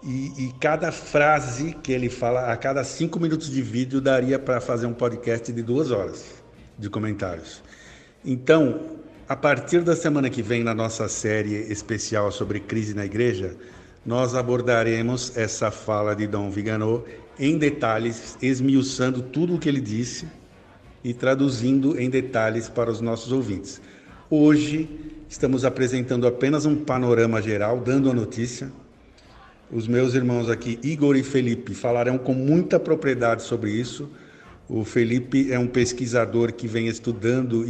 e, e cada frase que ele fala, a cada cinco minutos de vídeo, daria para fazer um podcast de duas horas de comentários. Então, a partir da semana que vem, na nossa série especial sobre crise na igreja, nós abordaremos essa fala de Dom Viganò em detalhes, esmiuçando tudo o que ele disse e traduzindo em detalhes para os nossos ouvintes. Hoje estamos apresentando apenas um panorama geral, dando a notícia. Os meus irmãos aqui, Igor e Felipe, falarão com muita propriedade sobre isso. O Felipe é um pesquisador que vem estudando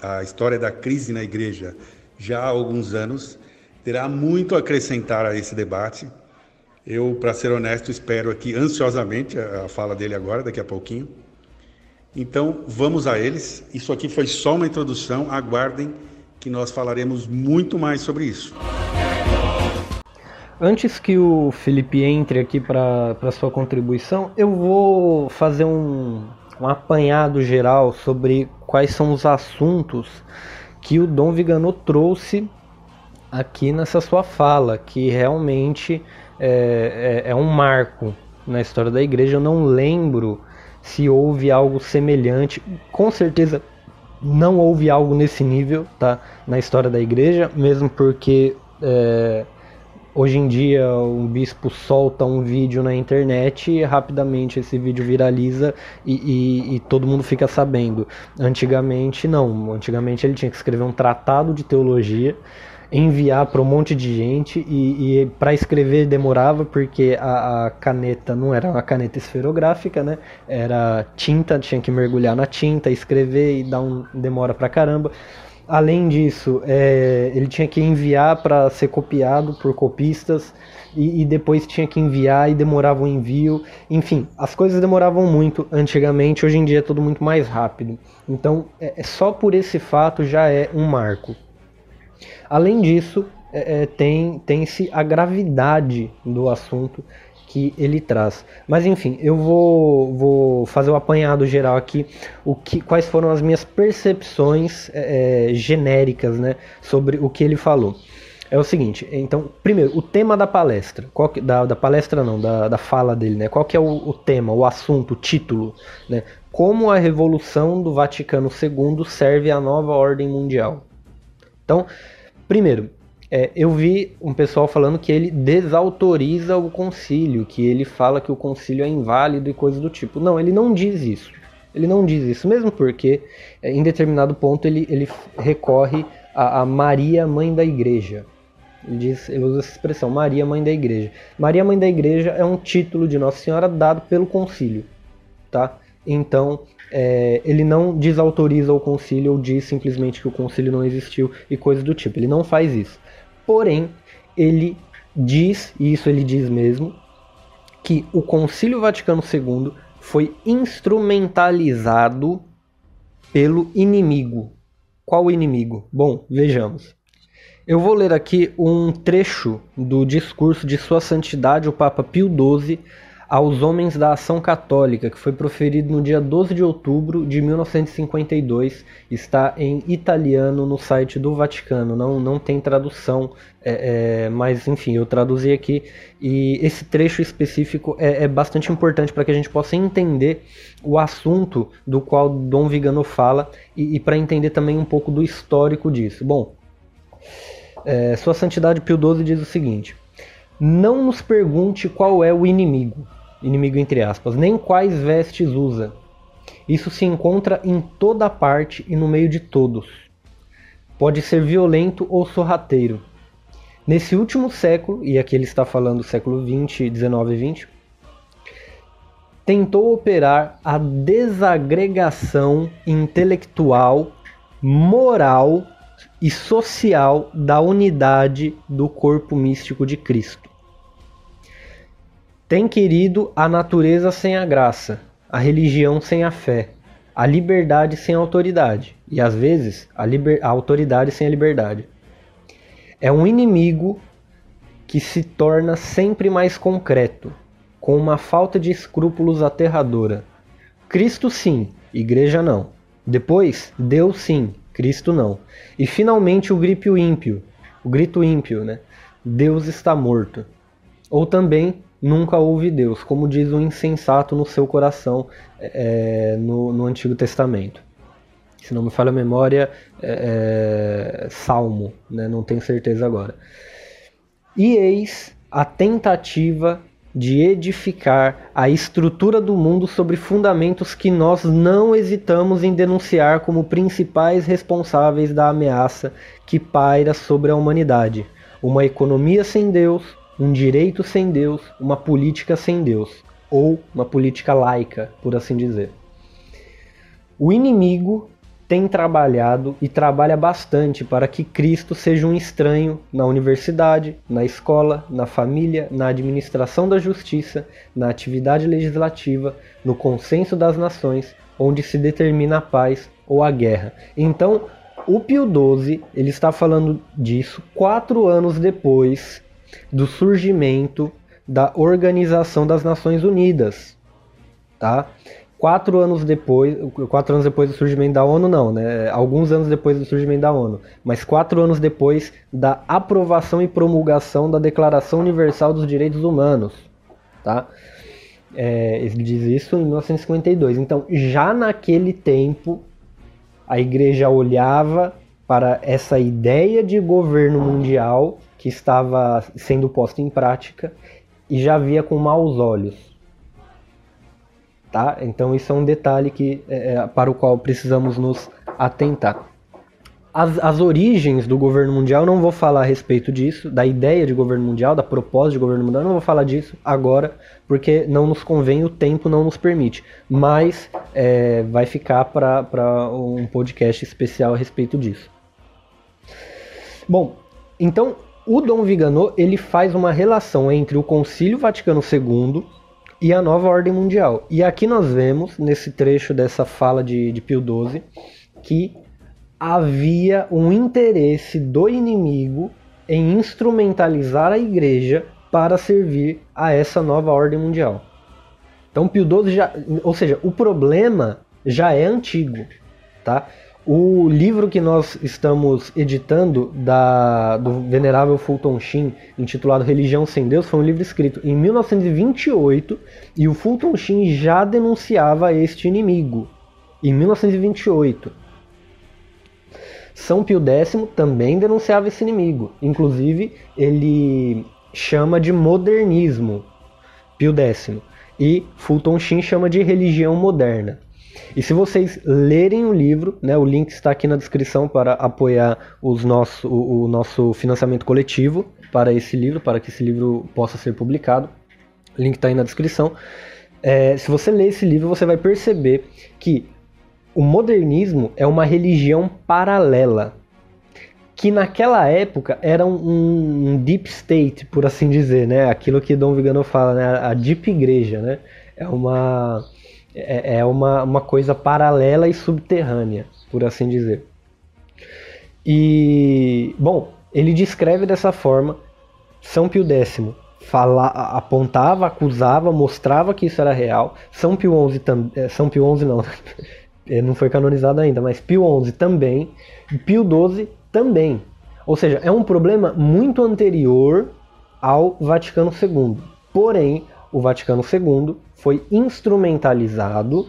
a história da crise na igreja já há alguns anos. Terá muito a acrescentar a esse debate. Eu, para ser honesto, espero aqui ansiosamente a fala dele agora, daqui a pouquinho. Então, vamos a eles. Isso aqui foi só uma introdução. Aguardem que nós falaremos muito mais sobre isso. Antes que o Felipe entre aqui para sua contribuição, eu vou fazer um, um apanhado geral sobre quais são os assuntos que o Dom Vigano trouxe aqui nessa sua fala, que realmente é, é, é um marco na história da igreja. Eu não lembro se houve algo semelhante. Com certeza não houve algo nesse nível tá, na história da igreja, mesmo porque é, hoje em dia um bispo solta um vídeo na internet e rapidamente esse vídeo viraliza e, e, e todo mundo fica sabendo. Antigamente não, antigamente ele tinha que escrever um tratado de teologia enviar para um monte de gente e, e para escrever demorava porque a, a, caneta não era uma caneta esferográfica, né? Era tinta, tinha que mergulhar na tinta, escrever e dar um demora pra caramba. Além disso, é, ele tinha que enviar para ser copiado por copistas e, e, depois tinha que enviar e demorava o envio. Enfim, as coisas demoravam muito antigamente, hoje em dia é tudo muito mais rápido. Então, é, é só por esse fato já é um marco. Além disso, é, é, tem tem-se a gravidade do assunto que ele traz. Mas enfim, eu vou, vou fazer o um apanhado geral aqui, o que, quais foram as minhas percepções é, é, genéricas né, sobre o que ele falou. É o seguinte, então, primeiro, o tema da palestra, que, da, da, palestra não, da, da fala dele, né? Qual que é o, o tema, o assunto, o título, né? Como a revolução do Vaticano II serve à nova ordem mundial. Então, Primeiro, é, eu vi um pessoal falando que ele desautoriza o concílio, que ele fala que o concílio é inválido e coisas do tipo. Não, ele não diz isso. Ele não diz isso, mesmo porque é, em determinado ponto ele, ele recorre a, a, Maria, mãe da igreja. Ele, diz, ele usa essa expressão, Maria, mãe da igreja. Maria, mãe da igreja é um título de Nossa Senhora dado pelo concílio. Tá? Então, é, ele não desautoriza o concílio ou diz simplesmente que o concílio não existiu e coisas do tipo. Ele não faz isso. Porém, ele diz, e isso ele diz mesmo, que o Concílio Vaticano II foi instrumentalizado pelo inimigo. qual inimigo? Bom, vejamos. Eu vou ler aqui um trecho do discurso de Sua Santidade o Papa Pio XII aos homens da Ação Católica, que foi proferido no dia 12 de outubro de 1952. Está em italiano no site do Vaticano, não, não tem tradução, é, é, mas enfim, eu traduzi aqui. E esse trecho específico é, é bastante importante para que a gente possa entender o assunto do qual Dom Vigano fala e, e para entender também um pouco do histórico disso. Bom, é, Sua Santidade Pio XII diz o seguinte. Não nos pergunte qual é o inimigo, inimigo entre aspas, nem quais vestes usa. Isso se encontra em toda parte e no meio de todos. Pode ser violento ou sorrateiro. Nesse último século, e aqui ele está falando do século 20, 19 e 20, tentou operar a desagregação intelectual, moral e social da unidade do corpo místico de Cristo. Tem querido a natureza sem a graça, a religião sem a fé, a liberdade sem a autoridade e às vezes a, a autoridade sem a liberdade. É um inimigo que se torna sempre mais concreto, com uma falta de escrúpulos aterradora. Cristo sim, igreja não. Depois, Deus sim, Cristo não. E finalmente o grito ímpio, o grito ímpio, né? Deus está morto. Ou também nunca houve Deus, como diz o insensato no seu coração é, no, no, Antigo Testamento. Se não me falha a memória, é, é, Salmo, né? não tenho certeza agora. E eis a tentativa de edificar a estrutura do mundo sobre fundamentos que nós não hesitamos em denunciar como principais responsáveis da ameaça que paira sobre a humanidade. Uma economia sem Deus, um direito sem Deus, uma política sem Deus, ou uma política laica, por assim dizer. O inimigo tem trabalhado e trabalha bastante para que Cristo seja um estranho na universidade, na escola, na família, na administração da justiça, na atividade legislativa, no consenso das nações, onde se determina a paz ou a guerra. Então, o Pio XII ele está falando disso quatro anos depois do surgimento da Organização das Nações Unidas, tá? Quatro anos depois, quatro anos depois do surgimento da ONU, não, né? Alguns anos depois do surgimento da ONU, mas quatro anos depois da aprovação e promulgação da Declaração Universal dos Direitos Humanos, tá? É, ele diz isso em 1952. Então, já naquele tempo, a igreja olhava para essa ideia de governo mundial que estava sendo posta em prática e já via com maus olhos. Tá? Então isso é um detalhe que, é, é, para o qual precisamos nos atentar. As, as origens do governo mundial, não vou falar a respeito disso, da ideia de governo mundial, da proposta de governo mundial, não vou falar disso agora, porque não nos convém, o tempo não nos permite. Mas é, vai ficar para um podcast especial a respeito disso. Bom, então o Dom Vigano ele faz uma relação entre o Concílio Vaticano II e a nova ordem mundial. E aqui nós vemos, nesse trecho dessa fala de, de Pio XII, que havia um interesse do inimigo em instrumentalizar a igreja para servir a essa nova ordem mundial. Então Pio XII já, ou seja, o problema já é antigo, tá? O livro que nós estamos editando da, do venerável Fulton Sheen, intitulado Religião Sem Deus, foi um livro escrito em 1928 e o Fulton Sheen já denunciava este inimigo em 1928. São Pio X também denunciava esse inimigo, inclusive ele chama de modernismo Pio X e Fulton Sheen chama de religião moderna. E se vocês lerem o livro, né, o link está aqui na descrição para apoiar os nosso, o, o nosso financiamento coletivo para esse livro, para que esse livro possa ser publicado. O link está aí na descrição. É, se você ler esse livro, você vai perceber que o modernismo é uma religião paralela, que naquela época era um, um, deep state, por assim dizer, né? Aquilo que Dom Vigano fala, né? A deep igreja, né? É uma é, é uma, uma coisa paralela e subterrânea, por assim dizer. E, bom, ele descreve dessa forma São Pio X fala, apontava, acusava, mostrava que isso era real. São Pio XI também, é, São Pio XI não, não foi canonizado ainda, mas Pio XI também, Pio XII também. Ou seja, é um problema muito anterior ao Vaticano II. Porém, o Vaticano II foi instrumentalizado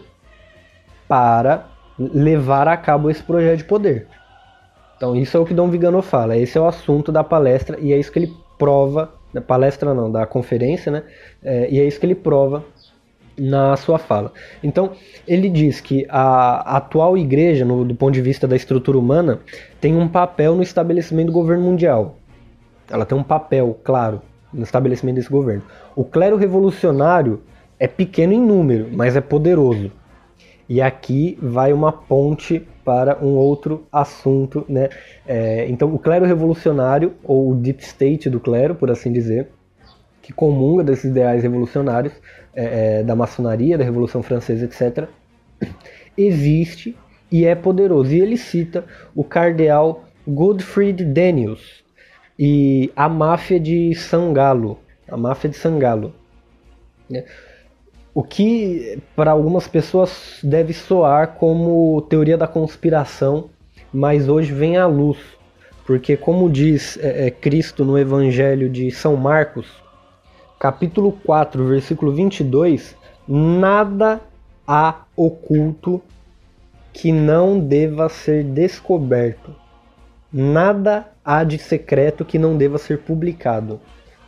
para levar a cabo esse projeto de poder. Então, isso é o que Dom Vigano fala, esse é o assunto da palestra e é isso que ele prova da palestra não, da conferência, né? É, e é isso que ele prova na sua fala. Então, ele diz que a atual igreja, no, do ponto de vista da estrutura humana, tem um papel no estabelecimento do governo mundial. Ela tem um papel, claro, no estabelecimento desse governo. O clero revolucionário é pequeno em número, mas é poderoso. E aqui vai uma ponte para um outro assunto, né? É, então, o clero revolucionário, ou o deep state do clero, por assim dizer, que comunga desses ideais revolucionários, é, é, da maçonaria, da Revolução Francesa, etc., existe e é poderoso. E ele cita o cardeal Godfried Daniels e a máfia de Sangalo, a máfia de Sangalo. Né? O que para algumas pessoas deve soar como teoria da conspiração, mas hoje vem à luz. Porque, como diz é, é, Cristo no Evangelho de São Marcos, capítulo 4, versículo 22, nada há oculto que não deva ser descoberto. Nada há de secreto que não deva ser publicado.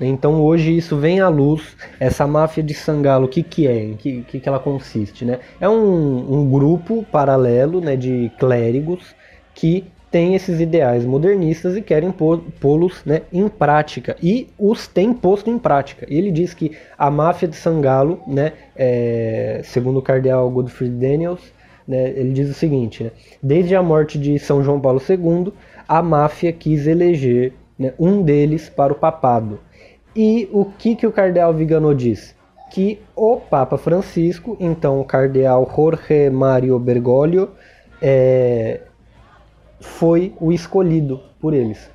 Então hoje isso vem à luz, essa máfia de Sangalo, o que, que é, em que, que, que ela consiste? Né? É um, um grupo paralelo né, de clérigos que tem esses ideais modernistas e querem pô-los né, em prática. E os tem posto em prática. Ele diz que a máfia de Sangalo, né, é, segundo o cardeal Godfrey Daniels, né, ele diz o seguinte: né, desde a morte de São João Paulo II, a máfia quis eleger né, um deles para o papado. E o que, que o cardeal Vigano diz? Que o Papa Francisco, então o cardeal Jorge Mario Bergoglio, é, foi o escolhido por eles.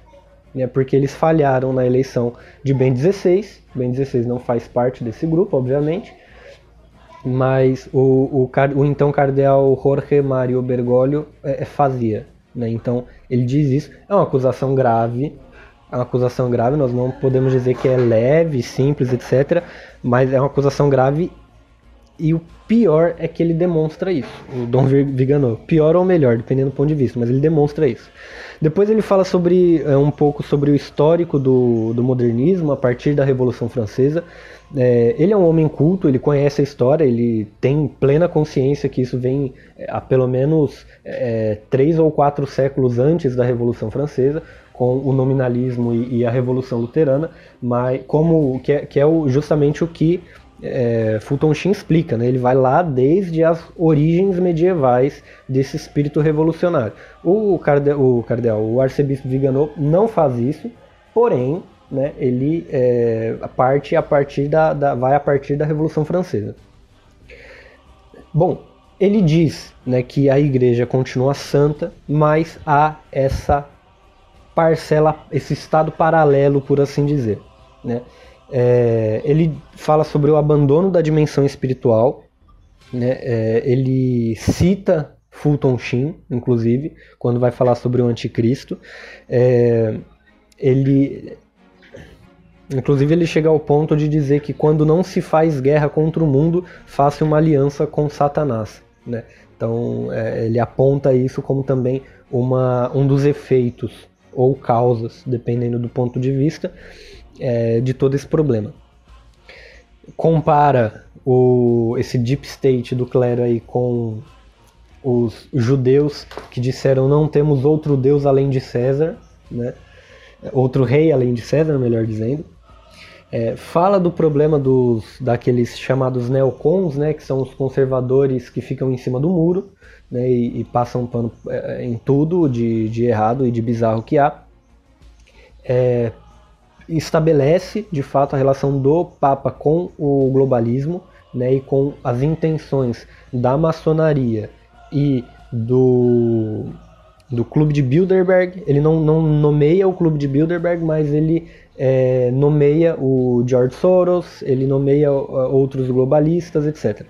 Né, porque eles falharam na eleição de Ben 16. Ben 16 não faz parte desse grupo, obviamente. Mas o, o, o então cardeal Jorge Mario Bergoglio é, é, fazia. Né? Então ele diz isso. É uma acusação grave, é uma acusação grave, nós não podemos dizer que é leve, simples, etc. Mas é uma acusação grave e o pior é que ele demonstra isso, o Dom Vigano. Pior ou melhor, dependendo do ponto de vista, mas ele demonstra isso. Depois ele fala sobre é, um pouco sobre o histórico do, do modernismo a partir da Revolução Francesa. É, ele é um homem culto, ele conhece a história, ele tem plena consciência que isso vem é, há pelo menos é, três ou quatro séculos antes da Revolução Francesa com o nominalismo e, e a Revolução Luterana, mas como que é, que é o, justamente o que é, Fulton Sheen explica, né? ele vai lá desde as origens medievais desse espírito revolucionário. O, cardeal, o, cardeal, o arcebispo Viganot não faz isso, porém né, ele é, parte a partir da, da, vai a partir da Revolução Francesa. Bom, ele diz né, que a igreja continua santa, mas há essa parcela, esse estado paralelo, por assim dizer. Né? É, ele fala sobre o abandono da dimensão espiritual, né? É, ele cita Fulton Sheen, inclusive, quando vai falar sobre o anticristo. É, ele, inclusive, ele chega ao ponto de dizer que quando não se faz guerra contra o mundo, faça uma aliança com Satanás. Né? Então, é, ele aponta isso como também uma, um dos efeitos ou causas, dependendo do ponto de vista, é, de todo esse problema. Compara o, esse deep state do clero aí com os judeus que disseram não temos outro deus além de César, né? outro rei além de César, melhor dizendo. É, fala do problema dos daqueles chamados neocons, né, que são os conservadores que ficam em cima do muro né, e, e passam pano é, em tudo de, de, errado e de bizarro que há. É, estabelece de fato a relação do Papa com o globalismo né, e com as intenções da maçonaria e do do clube de Bilderberg. Ele não, não nomeia o clube de Bilderberg, mas ele é, nomeia o George Soros, ele nomeia outros globalistas, etc.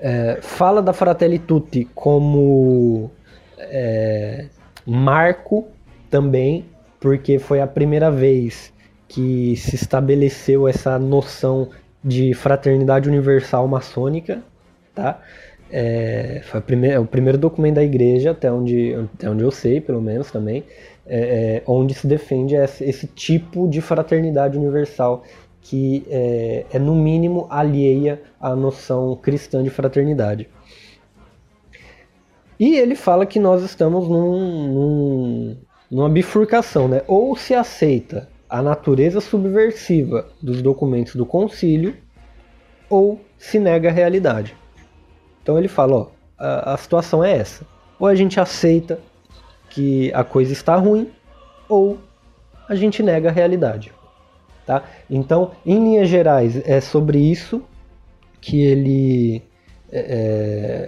É, fala da Fratelli Tutti como é, marco também, porque foi a primeira vez que se estabeleceu essa noção de fraternidade universal maçônica, tá? É, foi é o primeiro documento da igreja, até onde, até onde eu sei, pelo menos também, é, é, onde se defende esse, esse, tipo de fraternidade universal que é, é, no mínimo, alheia à noção cristã de fraternidade. E ele fala que nós estamos num, num, numa bifurcação, né? Ou se aceita a natureza subversiva dos documentos do concílio, ou se nega a realidade. Então ele fala, ó, a, a situação é essa. Ou a gente aceita que a coisa está ruim, ou a gente nega a realidade. Tá? Então, em linhas gerais, é sobre isso que ele, é,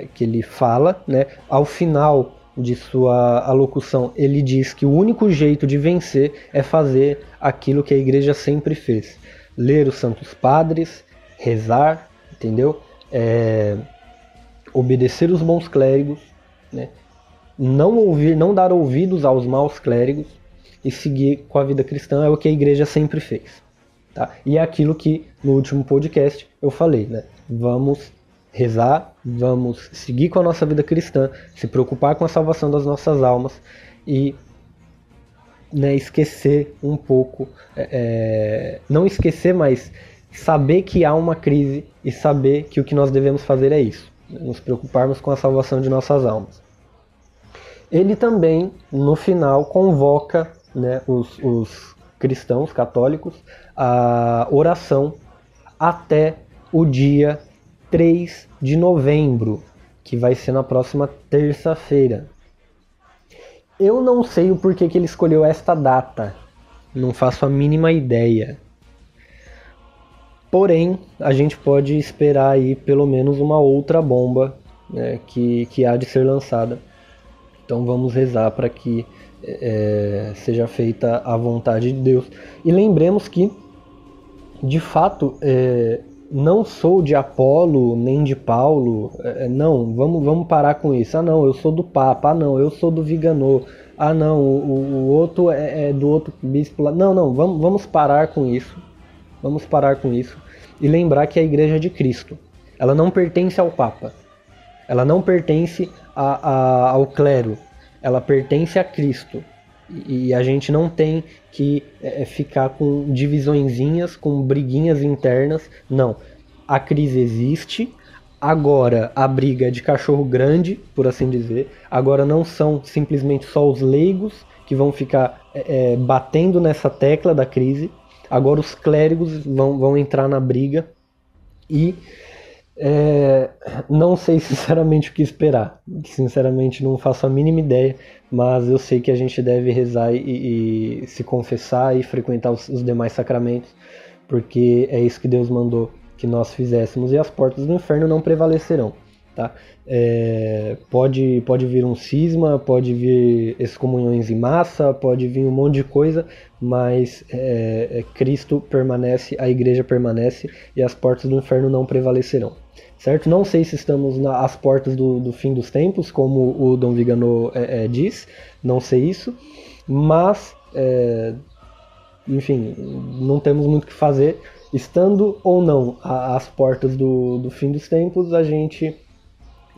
é que ele fala. Né? Ao final de sua alocução, ele diz que o único jeito de vencer é fazer aquilo que a igreja sempre fez: ler os santos padres, rezar, entendeu? É, obedecer os bons clérigos, né? não ouvir, não dar ouvidos aos maus clérigos e seguir com a vida cristã é o que a igreja sempre fez. Tá? E é aquilo que no último podcast eu falei, né? Vamos rezar, vamos seguir com a nossa vida cristã, se preocupar com a salvação das nossas almas e né, esquecer um pouco, é, é não esquecer, mas saber que há uma crise e saber que o que nós devemos fazer é isso nos preocuparmos com a salvação de nossas almas. Ele também, no final, convoca né, os, os cristãos católicos à oração até o dia 3 de novembro, que vai ser na próxima terça-feira. Eu não sei o porquê que ele escolheu esta data, não faço a mínima ideia. Porém, a gente pode esperar aí pelo menos uma outra bomba né, que, que há de ser lançada. Então vamos rezar para que é, seja feita a vontade de Deus. E lembremos que, de fato, é, não sou de Apolo nem de Paulo. É, não, vamos, vamos parar com isso. Ah, não, eu sou do Papa. Ah, não, eu sou do Viganô. Ah, não, o, o outro é, é, do outro bispo lá. Não, não, vamos, vamos parar com isso. Vamos parar com isso e lembrar que a igreja é de Cristo. Ela não pertence ao Papa. Ela não pertence a, a, ao clero. Ela pertence a Cristo. E, a gente não tem que é, é, ficar com divisõezinhas, com briguinhas internas. Não. A crise existe. Agora a briga é de cachorro grande, por assim dizer. Agora não são simplesmente só os leigos que vão ficar é, é batendo nessa tecla da crise Agora os clérigos vão, vão entrar na briga e é, não sei sinceramente o que esperar. Sinceramente não faço a mínima ideia, mas eu sei que a gente deve rezar e, e se confessar e frequentar os, os demais sacramentos, porque é isso que Deus mandou que nós fizéssemos e as portas do inferno não prevalecerão. Tá? É, pode, pode vir um cisma, pode vir excomunhões em massa, pode vir um monte de coisa, mas é, é, Cristo permanece, a igreja permanece e as portas do inferno não prevalecerão. Certo? Não sei se estamos nas portas do, do, fim dos tempos, como o Dom Vigano é, é, diz, não sei isso, mas é, enfim, não temos muito o que fazer. Estando ou não às portas do, do fim dos tempos, a gente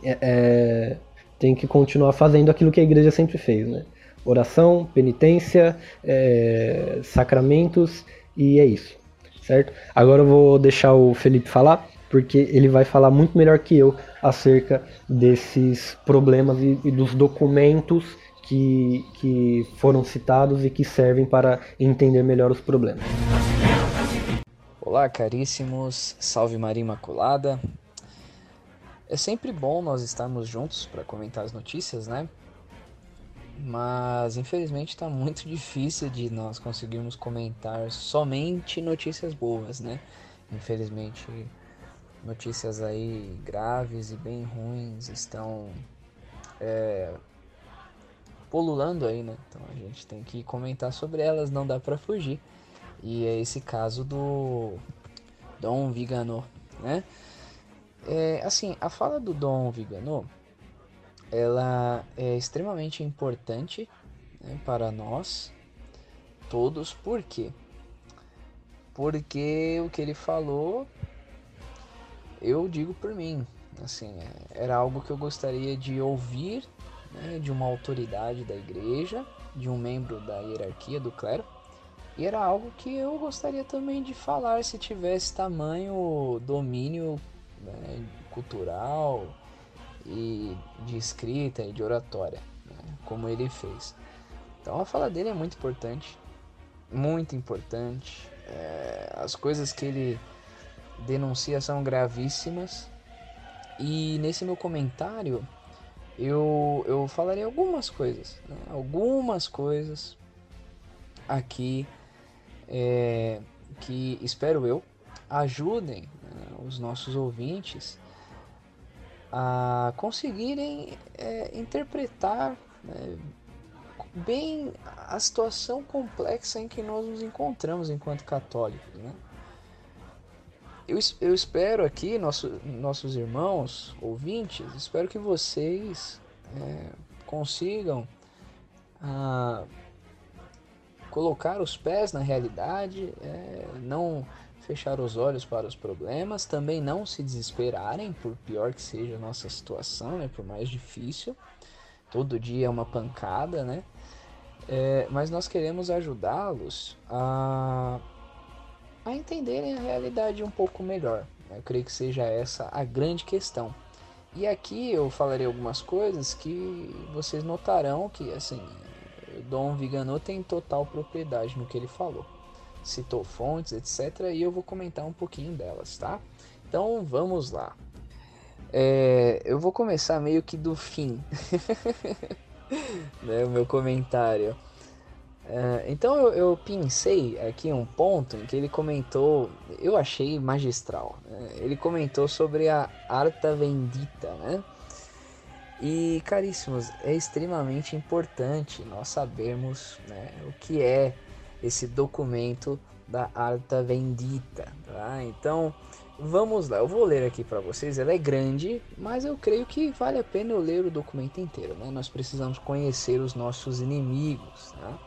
é, é, tem que continuar fazendo aquilo que a igreja sempre fez, né? Oração, penitência, é, sacramentos e é isso, certo? Agora eu vou deixar o Felipe falar, porque ele vai falar muito melhor que eu acerca desses problemas e, e dos documentos que, que foram citados e que servem para entender melhor os problemas. Olá, caríssimos, salve Maria Imaculada. É sempre bom nós estarmos juntos para comentar as notícias, né? Mas infelizmente está muito difícil de nós conseguirmos comentar somente notícias boas, né? Infelizmente, notícias aí graves e bem ruins estão é, polulando aí, né? Então a gente tem que comentar sobre elas, não dá para fugir. E é esse caso do Dom Vigano, né? É, assim, a fala do Dom Vigano, ela é extremamente importante né, para nós todos, por quê? Porque o que ele falou, eu digo por mim, assim, era algo que eu gostaria de ouvir né, de uma autoridade da igreja, de um membro da hierarquia do clero, e era algo que eu gostaria também de falar se tivesse tamanho domínio né, cultural e de escrita e de oratória, né, como ele fez. Então a fala dele é muito importante, muito importante. É, as coisas que ele denuncia são gravíssimas. E nesse meu comentário eu, eu falarei algumas coisas, né, algumas coisas aqui é, que espero eu ajudem né, os nossos ouvintes a conseguirem é, interpretar né, bem a situação complexa em que nós nos encontramos enquanto católicos. Né? Eu, eu espero aqui, nosso, nossos irmãos ouvintes, espero que vocês é, consigam. Ah, colocar os pés na realidade, é, não fechar os olhos para os problemas, também não se desesperarem, por pior que seja a nossa situação, né, por mais difícil. Todo dia é uma pancada, né? É, mas nós queremos ajudá-los a, a entenderem a realidade um pouco melhor. Né? Eu creio que seja essa a grande questão. E aqui eu falarei algumas coisas que vocês notarão que, assim, Dom Vigano tem total propriedade no que ele falou. Citou fontes, etc. E eu vou comentar um pouquinho delas, tá? Então vamos lá. É, eu vou começar meio que do fim, né, o meu comentário. É, então eu, eu pensei aqui um ponto em que ele comentou, eu achei magistral. Né? Ele comentou sobre a Arta Vendita, né? E caríssimos, é extremamente importante nós sabermos né, o que é esse documento da Arta Vendita. Tá? Então vamos lá, eu vou ler aqui para vocês. Ela é grande, mas eu creio que vale a pena eu ler o documento inteiro. Né? Nós precisamos conhecer os nossos inimigos. Tá?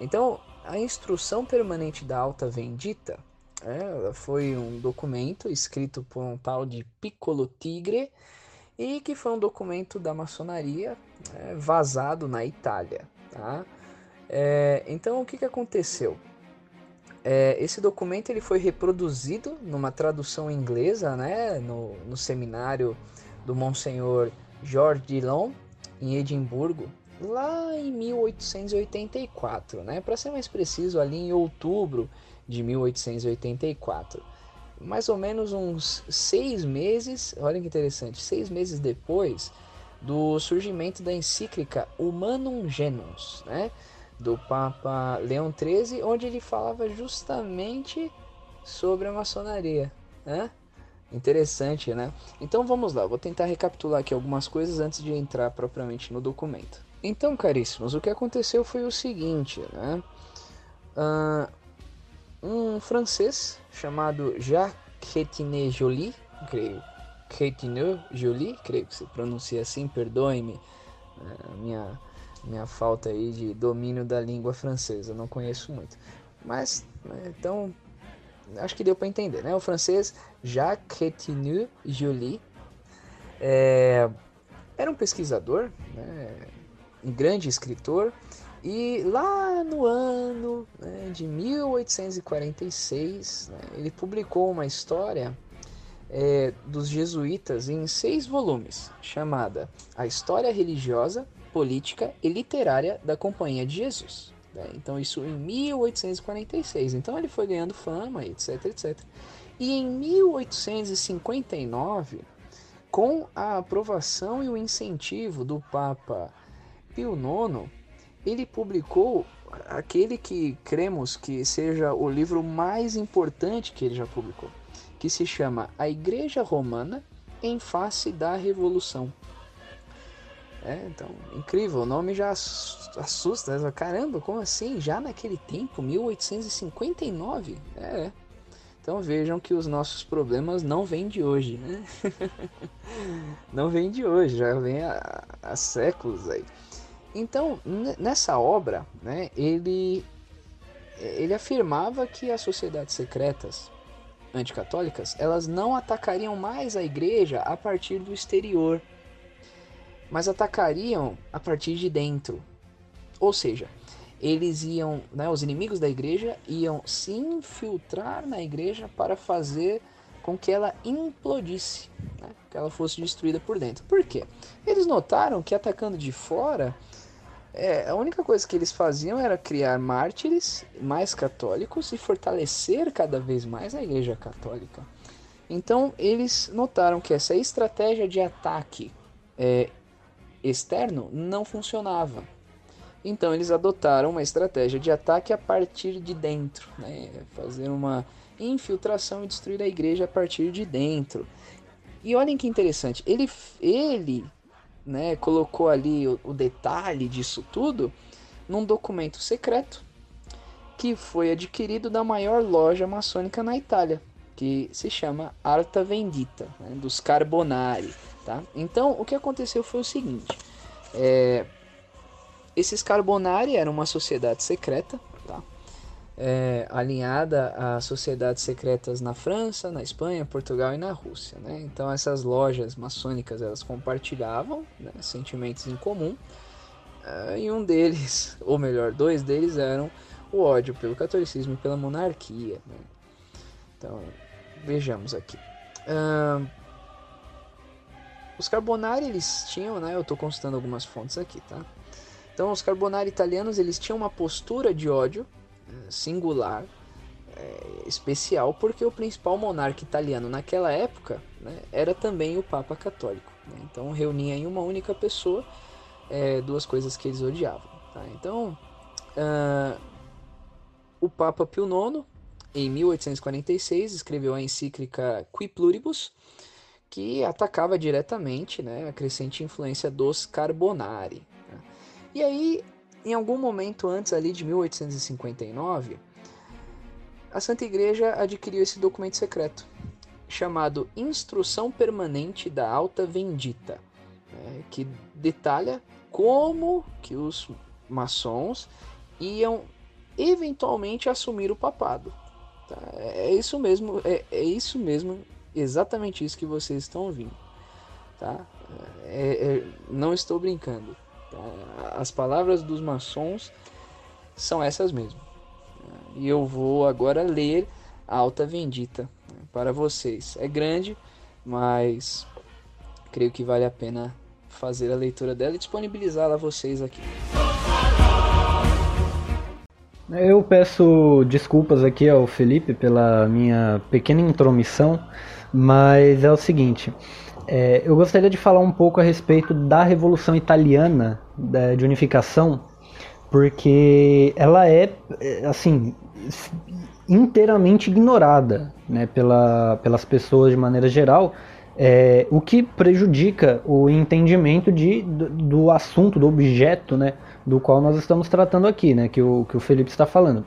Então, a instrução permanente da Alta Vendita é, foi um documento escrito por um tal de Piccolo Tigre e que foi um documento da maçonaria é, vazado na Itália. Tá? É, então o que, que aconteceu? É, esse documento ele foi reproduzido numa tradução inglesa né, no, no seminário do Monsenhor George Dillon em Edimburgo lá em 1884, né? Para ser mais preciso, ali em outubro de 1884 mais ou menos uns seis meses, olha que interessante, seis meses depois do surgimento da encíclica Humanum Genus, né, do Papa Leão XIII, onde ele falava justamente sobre a maçonaria, né? Interessante, né? Então vamos lá, vou tentar recapitular aqui algumas coisas antes de entrar propriamente no documento. Então, caríssimos, o que aconteceu foi o seguinte, né? Uh, um francês chamado Jacques Retiné Joly, creio, Retiné Joly, creio que se pronuncia assim, perdoe-me né, a minha, minha falta aí de domínio da língua francesa, não conheço muito. Mas, né, então, acho que deu para entender, né? O francês Jacques Retiné Joly é, era um pesquisador, né, um grande escritor, e lá no ano né, de 1846, né, ele publicou uma história é, dos jesuítas em seis volumes, chamada A História Religiosa, Política e Literária da Companhia de Jesus. Né? Então, isso em 1846. Então, ele foi ganhando fama, etc, etc. E em 1859, com a aprovação e o incentivo do Papa Pio IX, ele publicou aquele que cremos que seja o livro mais importante que ele já publicou, que se chama A Igreja Romana em Face da Revolução. É, então, incrível, o nome já assusta. Né? Caramba, como assim? Já naquele tempo, 1859? É. Então vejam que os nossos problemas não vêm de hoje, né? não vêm de hoje, já vem há, há séculos aí. Então, nessa obra, né, ele, ele afirmava que as sociedades secretas anticatólicas, elas não atacariam mais a igreja a partir do exterior, mas atacariam a partir de dentro. Ou seja, eles iam, né, os inimigos da igreja iam se infiltrar na igreja para fazer com que ela implodisse, né, que ela fosse destruída por dentro. Por quê? Eles notaram que atacando de fora, é, a única coisa que eles faziam era criar mártires mais católicos e fortalecer cada vez mais a igreja católica. Então eles notaram que essa estratégia de ataque é, externo não funcionava. Então eles adotaram uma estratégia de ataque a partir de dentro, né? fazer uma infiltração e destruir a igreja a partir de dentro. E olhem que interessante, ele, ele né, colocou ali o, o detalhe disso tudo num documento secreto que foi adquirido da maior loja maçônica na Itália, que se chama Arta Vendita, né, dos Carbonari. Tá? Então, o que aconteceu foi o seguinte: é, esses Carbonari eram uma sociedade secreta? É, alinhada a sociedades secretas na França, na Espanha, Portugal e na Rússia. Né? Então, essas lojas maçônicas elas compartilhavam né, sentimentos em comum, uh, e um deles, ou melhor, dois deles eram o ódio pelo catolicismo e pela monarquia. Né? Então, vejamos aqui. Uh, os Carbonari eles tinham, né? Eu estou consultando algumas fontes aqui, tá? Então os Carbonari italianos eles tinham uma postura de ódio singular, é, especial, porque o principal monarca italiano naquela época né, era também o Papa Católico. Né? Então reunia em uma única pessoa é, duas coisas que eles odiavam. Tá? Então uh, o Papa Pio IX, em 1846, escreveu a encíclica Qui Pluribus, que atacava diretamente né, a crescente influência dos Carbonari. Né? E aí, em algum momento antes ali de 1859, a Santa Igreja adquiriu esse documento secreto, chamado Instrução Permanente da Alta Vendita, né, que detalha como que os maçons iam eventualmente assumir o papado. Tá? É isso mesmo, é, é isso mesmo exatamente isso que vocês estão ouvindo. Tá? É, é, não estou brincando. As palavras dos maçons são essas mesmo. E eu vou agora ler a Alta Vendita né, para vocês. É grande, mas creio que vale a pena fazer a leitura dela e disponibilizá-la a vocês aqui. Eu peço desculpas aqui ao Felipe pela minha pequena intromissão mas é o seguinte, é, eu gostaria de falar um pouco a respeito da Revolução Italiana da, de unificação, porque ela é, é assim, inteiramente ignorada né, pela, pelas pessoas de maneira geral, é, o que prejudica o entendimento de, do, do, assunto, do objeto né, do qual nós estamos tratando aqui, né, que, o, que o Felipe está falando.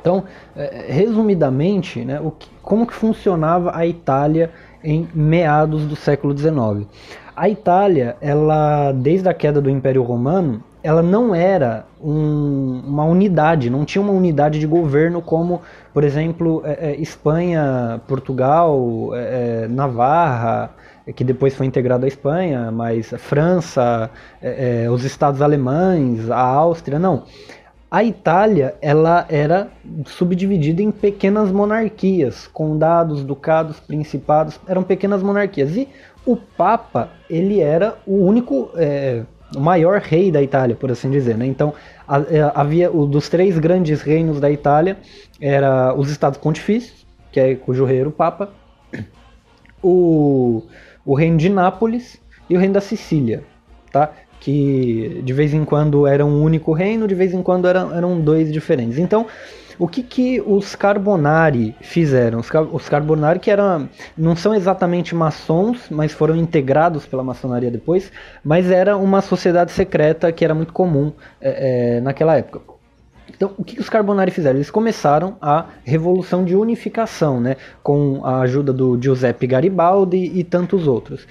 Então, é, resumidamente, né, o que, como que funcionava a Itália em meados do século XIX? A Itália, ela, desde a queda do Império Romano, ela não era um, uma unidade, não tinha uma unidade de governo como, por exemplo, é, é, Espanha, Portugal, é, é Navarra, que depois foi integrado à Espanha, mas França, é, os estados alemães, a Áustria, não. A Itália ela era subdividida em pequenas monarquias, condados, ducados, principados, eram pequenas monarquias. E o Papa ele era o único, é, o maior rei da Itália, por assim dizer. Né? Então é, havia o dos três grandes reinos da Itália era os Estados Pontifícios, que é cujo rei era o Papa, o, o reino de Nápoles e o reino da Sicília, tá? Que de vez em quando era um único reino, de vez em quando eram, eram dois diferentes. Então, o que, que os Carbonari fizeram? Os, os Carbonari que eram, não são exatamente maçons, mas foram integrados pela maçonaria depois, mas era uma sociedade secreta que era muito comum é, é, naquela época. Então, o que os Carbonari fizeram? Eles começaram a revolução de unificação, né, com a ajuda do Giuseppe Garibaldi e tantos outros.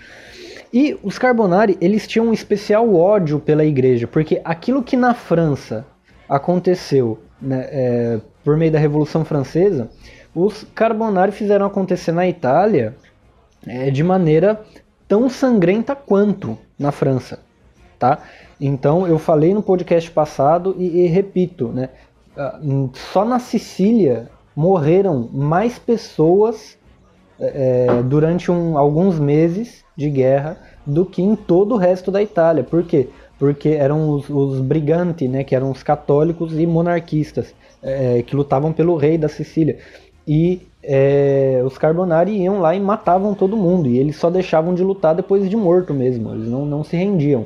E os Carbonari, eles tinham um especial ódio pela igreja, porque aquilo que na França aconteceu né, é, por meio da Revolução Francesa, os Carbonari fizeram acontecer na Itália é, de maneira tão sangrenta quanto na França, tá? Então eu falei no podcast passado e, e repito, né? Só na Sicília morreram mais pessoas é, é, durante um, alguns meses de guerra do que em todo o resto da Itália. Por quê? Porque eram os, os briganti, né, que eram os católicos e monarquistas, é, que lutavam pelo rei da Sicília. E é, os Carbonari iam lá e matavam todo mundo, e eles só deixavam de lutar depois de morto mesmo, eles não, não se rendiam.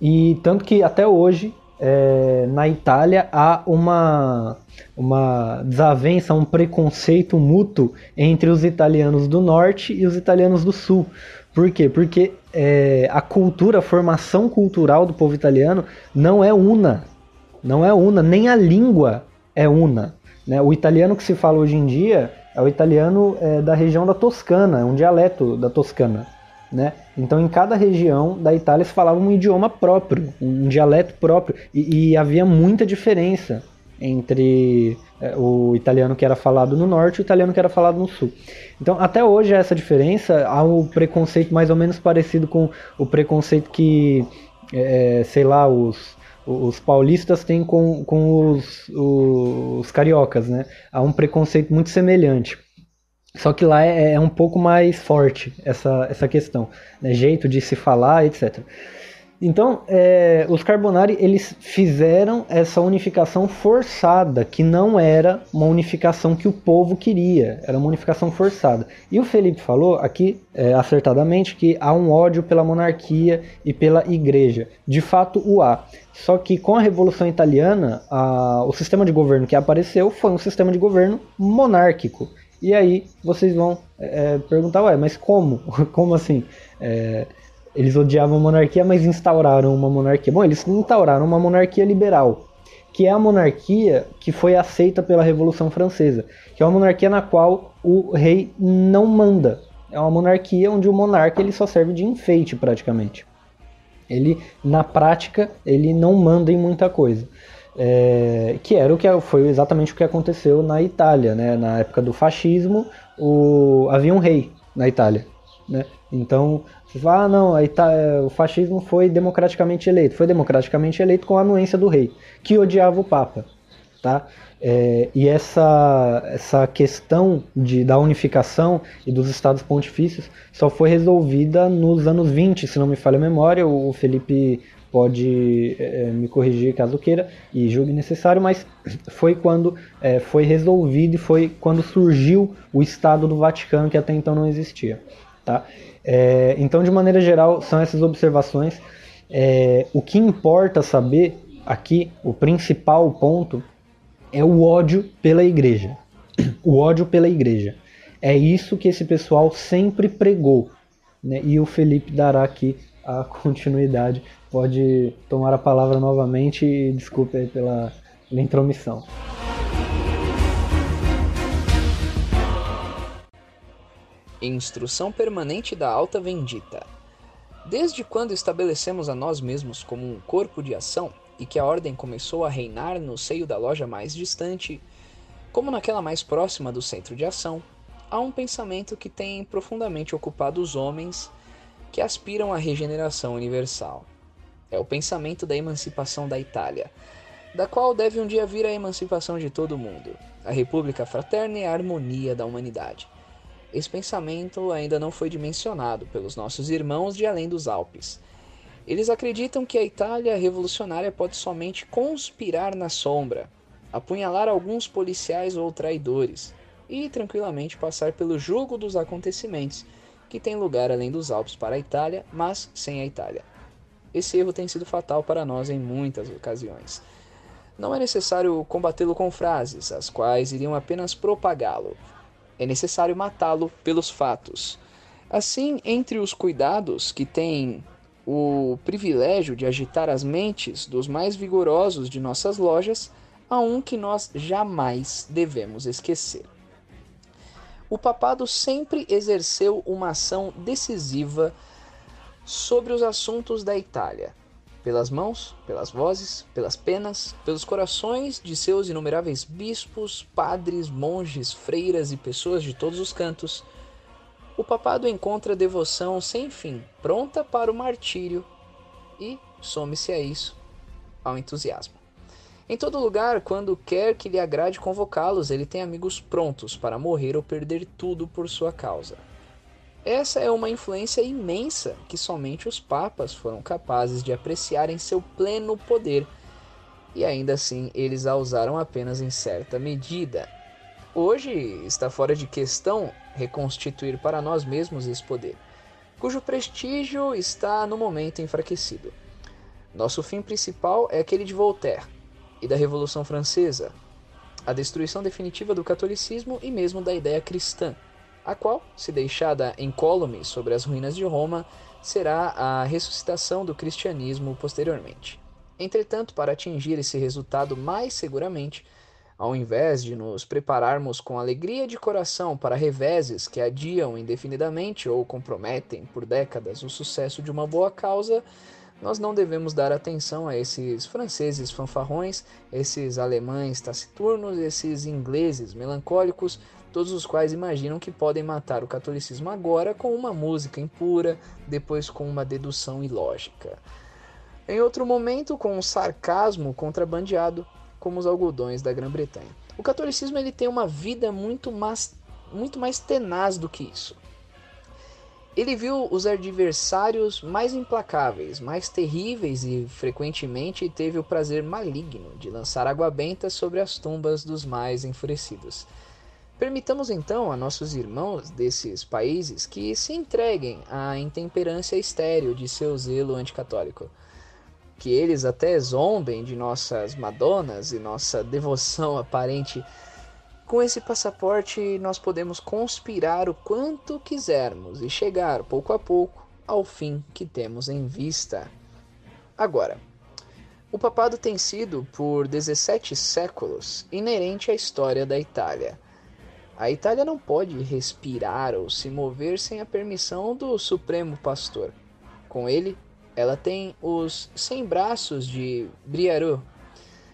E tanto que até hoje é, na Itália há uma, uma desavença, um preconceito mútuo entre os italianos do norte e os italianos do sul. Por quê? Porque é, a cultura, a formação cultural do povo italiano não é una. Não é una, nem a língua é una. Né? O italiano que se fala hoje em dia é o italiano é, da região da Toscana, é um dialeto da Toscana. Né? Então, em cada região da Itália se falava um idioma próprio, um dialeto próprio, e, e havia muita diferença entre é, o italiano que era falado no norte e o italiano que era falado no sul. Então, até hoje, essa diferença há um preconceito mais ou menos parecido com o preconceito que, é, sei lá, os, os paulistas têm com, com os, os cariocas, né? Há um preconceito muito semelhante. Só que lá é, é um pouco mais forte essa, essa questão, né? jeito de se falar, etc. Então, é, os Carbonari eles fizeram essa unificação forçada, que não era uma unificação que o povo queria, era uma unificação forçada. E o Felipe falou aqui, é, acertadamente, que há um ódio pela monarquia e pela igreja. De fato, o há. Só que com a Revolução Italiana, a, o sistema de governo que apareceu foi um sistema de governo monárquico. E aí vocês vão é, perguntar, ué, mas como? Como assim? É, eles odiavam a monarquia, mas instauraram uma monarquia. Bom, eles instauraram uma monarquia liberal, que é a monarquia que foi aceita pela Revolução Francesa, que é uma monarquia na qual o rei não manda. É uma monarquia onde o monarca ele só serve de enfeite praticamente. Ele, na prática, ele não manda em muita coisa. É, que era o que foi exatamente o que aconteceu na Itália, né? Na época do fascismo, o, havia um rei na Itália, né? Então, ah, não, o fascismo foi democraticamente eleito. Foi democraticamente eleito com a anuência do rei, que odiava o Papa, tá? É, e essa, essa questão de, da unificação e dos estados pontifícios só foi resolvida nos anos 20, se não me falha a memória. O Felipe pode é, me corrigir caso queira e julgue necessário, mas foi quando é, foi resolvido e foi quando surgiu o Estado do Vaticano, que até então não existia. Tá? É, então, de maneira geral, são essas observações. O que importa saber aqui, o principal ponto, é o ódio pela igreja. O ódio pela igreja. É isso que esse pessoal sempre pregou. Né? E o Felipe dará aqui a continuidade pode tomar a palavra novamente e desculpe aí pela, pela intromissão. Instrução permanente da Alta Vendita. Desde quando estabelecemos a nós mesmos como um corpo de ação e que a ordem começou a reinar no seio da loja mais distante, como naquela mais próxima do centro de ação, há um pensamento que tem profundamente ocupado os homens que aspiram à regeneração universal. É o pensamento da emancipação da Itália, da qual deve um dia vir a emancipação de todo o mundo, a república fraterna e a harmonia da humanidade. Esse pensamento ainda não foi dimensionado pelos nossos irmãos de além dos Alpes. Eles acreditam que a Itália revolucionária pode somente conspirar na sombra, apunhalar alguns policiais ou traidores e tranquilamente passar pelo jugo dos acontecimentos que tem lugar além dos Alpes para a Itália, mas sem a Itália. Esse erro tem sido fatal para nós em muitas ocasiões. não é necessário combatê-lo com frases, as quais iriam apenas propagá-lo. É necessário matá-lo pelos fatos. Assim, entre os cuidados que tem o privilégio de agitar as mentes dos mais vigorosos de nossas lojas, há um que nós jamais devemos esquecer. O papado sempre exerceu uma ação decisiva sobre os assuntos da Itália, pelas mãos, pelas vozes, pelas penas, pelos corações de seus inumeráveis bispos, padres, monges, freiras e pessoas de todos os cantos, o papado encontra devoção sem fim, pronta para o martírio, e some-se a isso, ao entusiasmo. Em todo lugar, quando quer que lhe agrade convocá-los, ele tem amigos prontos para morrer ou perder tudo por sua causa. Essa é uma influência imensa que somente os papas foram capazes de apreciar em seu pleno poder, e ainda assim eles a usaram apenas em certa medida. Hoje está fora de questão reconstituir para nós mesmos esse poder, cujo prestígio está no momento enfraquecido. Nosso fim principal é aquele de Voltaire e da Revolução Francesa, a destruição definitiva do catolicismo e mesmo da ideia cristã a qual, se deixada incólume sobre as ruínas de Roma, será a ressuscitação do cristianismo posteriormente. Entretanto, para atingir esse resultado mais seguramente, ao invés de nos prepararmos com alegria de coração para reveses que adiam indefinidamente ou comprometem por décadas o sucesso de uma boa causa, nós não devemos dar atenção a esses franceses fanfarrões, esses alemães taciturnos, esses ingleses melancólicos todos os quais imaginam que podem matar o catolicismo agora com uma música impura, depois com uma dedução ilógica. Em outro momento, com um sarcasmo contrabandeado, como os algodões da Grã-Bretanha. O catolicismo ele tem uma vida muito mais, muito mais tenaz do que isso. Ele viu os adversários mais implacáveis, mais terríveis e frequentemente teve o prazer maligno de lançar água benta sobre as tumbas dos mais enfurecidos. Permitamos então a nossos irmãos desses países que se entreguem à intemperância estéril de seu zelo anticatólico. Que eles até zombem de nossas Madonas e nossa devoção aparente. Com esse passaporte, nós podemos conspirar o quanto quisermos e chegar pouco a pouco ao fim que temos em vista. Agora, o papado tem sido, por 17 séculos, inerente à história da Itália a Itália não pode respirar ou se mover sem a permissão do Supremo Pastor. Com ele, ela tem os 100 braços de Briareau.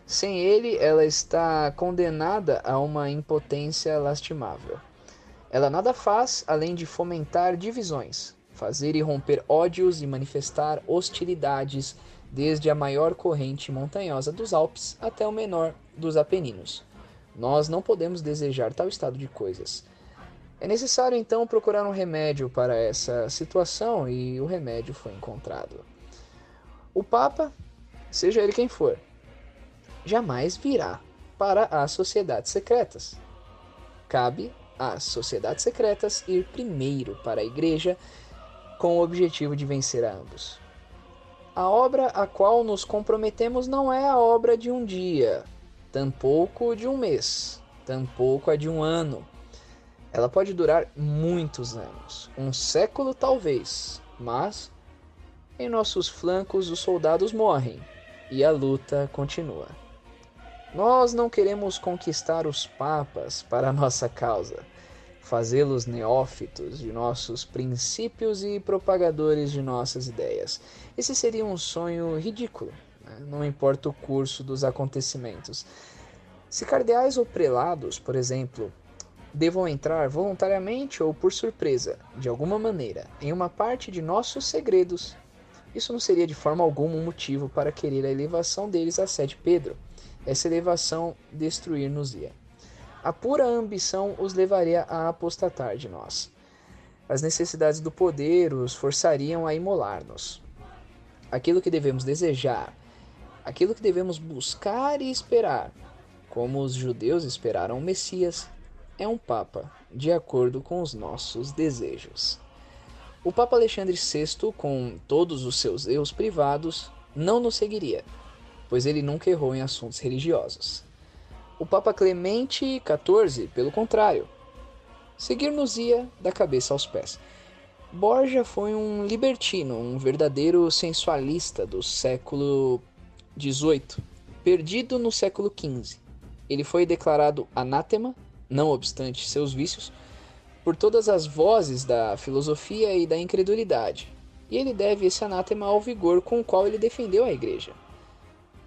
Sem ele, ela está condenada a uma impotência lastimável. Ela nada faz além de fomentar divisões, fazer irromper ódios e manifestar hostilidades desde a maior corrente montanhosa dos Alpes até o menor dos Apeninos. Nós não podemos desejar tal estado de coisas. É necessário então procurar um remédio para essa situação e o remédio foi encontrado. O Papa, seja ele quem for, jamais virá para as sociedades secretas. Cabe às sociedades secretas ir primeiro para a igreja com o objetivo de vencer a ambos. A obra a qual nos comprometemos não é a obra de um dia, tampouco de um mês, tampouco a de um ano. Ela pode durar muitos anos, um século talvez, mas em nossos flancos os soldados morrem e a luta continua. Nós não queremos conquistar os papas para a nossa causa, fazê-los neófitos de nossos princípios e propagadores de nossas ideias. Esse seria um sonho ridículo, né? não importa o curso dos acontecimentos. Se cardeais ou prelados, por exemplo, devam entrar voluntariamente ou por surpresa, de alguma maneira, em uma parte de nossos segredos, isso não seria de forma alguma um motivo para querer a elevação deles à sede Pedro. Essa elevação destruir-nos-ia. A pura ambição os levaria a apostatar de nós. As necessidades do poder os forçariam a imolar-nos. Aquilo que devemos desejar aquilo que devemos buscar e esperar, como os judeus esperaram o Messias, é um Papa de acordo com os nossos desejos. O Papa Alexandre VI, com todos os seus erros privados, não nos seguiria. Pois ele nunca errou em assuntos religiosos. O Papa Clemente XIV, pelo contrário, seguir-nos-ia da cabeça aos pés. Borja foi um libertino, um verdadeiro sensualista do século XVIII, perdido no século XV. Ele foi declarado anátema, não obstante seus vícios, por todas as vozes da filosofia e da incredulidade, e ele deve esse anátema ao vigor com o qual ele defendeu a igreja.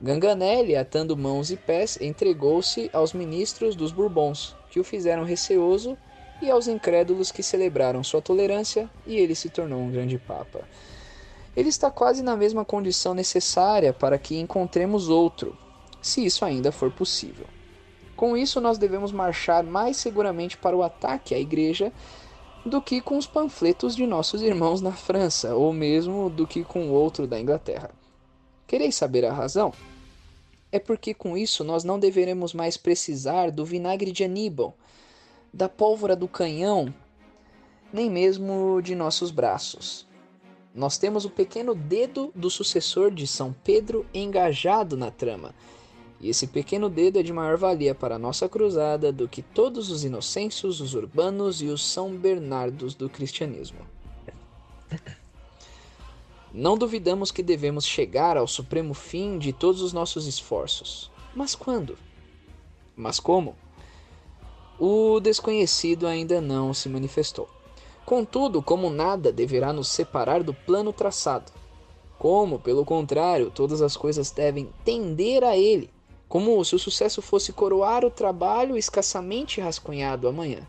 Ganganelli, atando mãos e pés, entregou-se aos ministros dos Bourbons, que o fizeram receoso, e aos incrédulos que celebraram sua tolerância, e ele se tornou um grande papa. Ele está quase na mesma condição necessária para que encontremos outro, se isso ainda for possível. Com isso, nós devemos marchar mais seguramente para o ataque à igreja do que com os panfletos de nossos irmãos na França, ou mesmo do que com outro da Inglaterra. Quereis saber a razão? É porque com isso nós não deveremos mais precisar do vinagre de Aníbal, da pólvora do canhão, nem mesmo de nossos braços. Nós temos o pequeno dedo do sucessor de São Pedro engajado na trama, e esse pequeno dedo é de maior valia para a nossa cruzada do que todos os inocêncios, os urbanos e os São Bernardos do cristianismo. Não duvidamos que devemos chegar ao supremo fim de todos os nossos esforços. Mas quando? Mas como? O desconhecido ainda não se manifestou. Contudo, como nada deverá nos separar do plano traçado. Como, pelo contrário, todas as coisas devem tender a ele, como se o sucesso fosse coroar o trabalho escassamente rascunhado amanhã.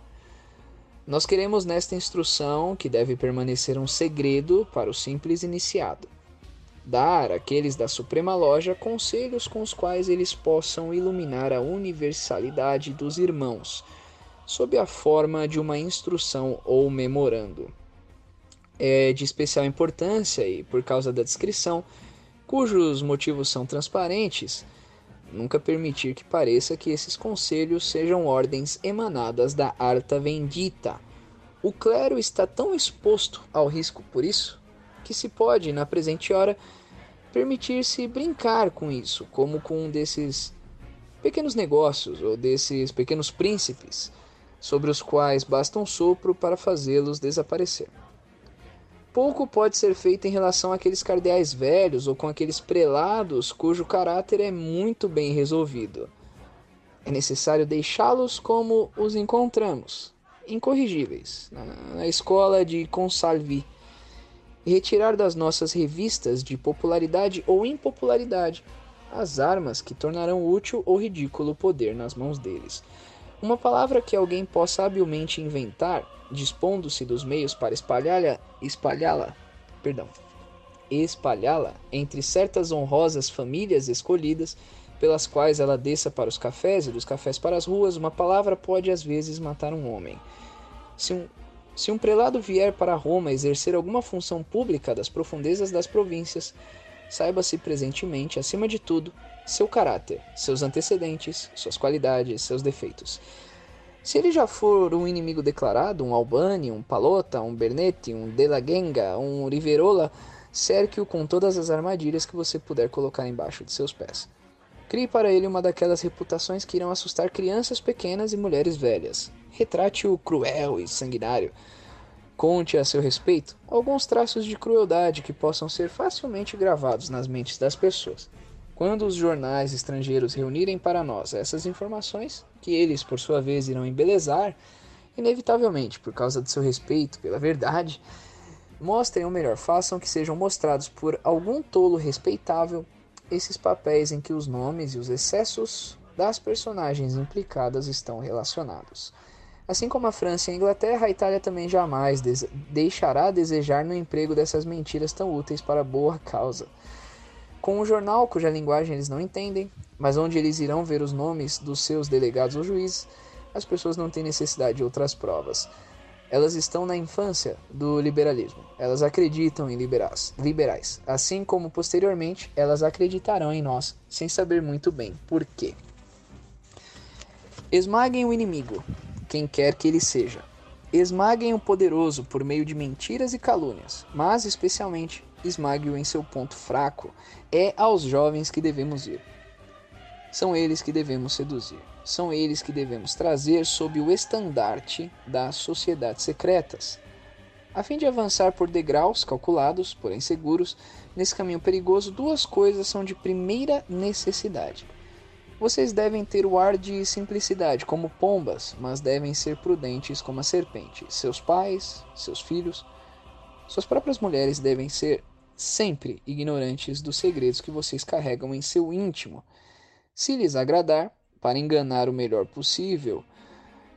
Nós queremos nesta instrução, que deve permanecer um segredo para o simples iniciado, dar àqueles da Suprema Loja conselhos com os quais eles possam iluminar a universalidade dos irmãos, sob a forma de uma instrução ou memorando. É de especial importância e, por causa da descrição, cujos motivos são transparentes, Nunca permitir que pareça que esses conselhos sejam ordens emanadas da Arta Vendita. O clero está tão exposto ao risco por isso que se pode, na presente hora, permitir-se brincar com isso, como com um desses pequenos negócios ou desses pequenos príncipes, sobre os quais basta um sopro para fazê-los desaparecer. Pouco pode ser feito em relação àqueles cardeais velhos ou com aqueles prelados cujo caráter é muito bem resolvido. É necessário deixá-los como os encontramos, incorrigíveis, na escola de Consalvi, e retirar das nossas revistas de popularidade ou impopularidade as armas que tornarão útil ou ridículo o poder nas mãos deles. Uma palavra que alguém possa habilmente inventar dispondo-se dos meios para espalhá-la, espalhá-la, perdão, espalhá-la entre certas honrosas famílias escolhidas, pelas quais ela desça para os cafés e dos cafés para as ruas, uma palavra pode às vezes matar um homem. Se um, se um prelado vier para Roma exercer alguma função pública das profundezas das províncias, saiba-se presentemente, acima de tudo, seu caráter, seus antecedentes, suas qualidades, seus defeitos. Se ele já for um inimigo declarado, um Albani, um Palota, um Bernetti, um De La Genga, um Riverola, cerque-o com todas as armadilhas que você puder colocar embaixo de seus pés. Crie para ele uma daquelas reputações que irão assustar crianças pequenas e mulheres velhas. Retrate-o cruel e sanguinário. Conte a seu respeito alguns traços de crueldade que possam ser facilmente gravados nas mentes das pessoas. Quando os jornais estrangeiros reunirem para nós essas informações, que eles, por sua vez, irão embelezar, inevitavelmente, por causa do seu respeito pela verdade, mostrem ou melhor, façam que sejam mostrados por algum tolo respeitável esses papéis em que os nomes e os excessos das personagens implicadas estão relacionados. Assim como a França e a Inglaterra, a Itália também jamais deixará a desejar no emprego dessas mentiras tão úteis para boa causa com um jornal cuja linguagem eles não entendem, mas onde eles irão ver os nomes dos seus delegados ou juízes, as pessoas não têm necessidade de outras provas. Elas estão na infância do liberalismo. Elas acreditam em liberais, liberais, assim como posteriormente elas acreditarão em nós, sem saber muito bem por quê. Esmaguem o inimigo, quem quer que ele seja. Esmaguem o poderoso por meio de mentiras e calúnias, mas especialmente esmague-o em seu ponto fraco. É aos jovens que devemos ir. São eles que devemos seduzir. São eles que devemos trazer sob o estandarte das sociedades secretas. A fim de avançar por degraus calculados, porém seguros, nesse caminho perigoso, duas coisas são de primeira necessidade. Vocês devem ter o ar de simplicidade, como pombas, mas devem ser prudentes como a serpente. Seus pais, seus filhos, suas próprias mulheres devem ser sempre ignorantes dos segredos que vocês carregam em seu íntimo. Se lhes agradar, para enganar o melhor possível,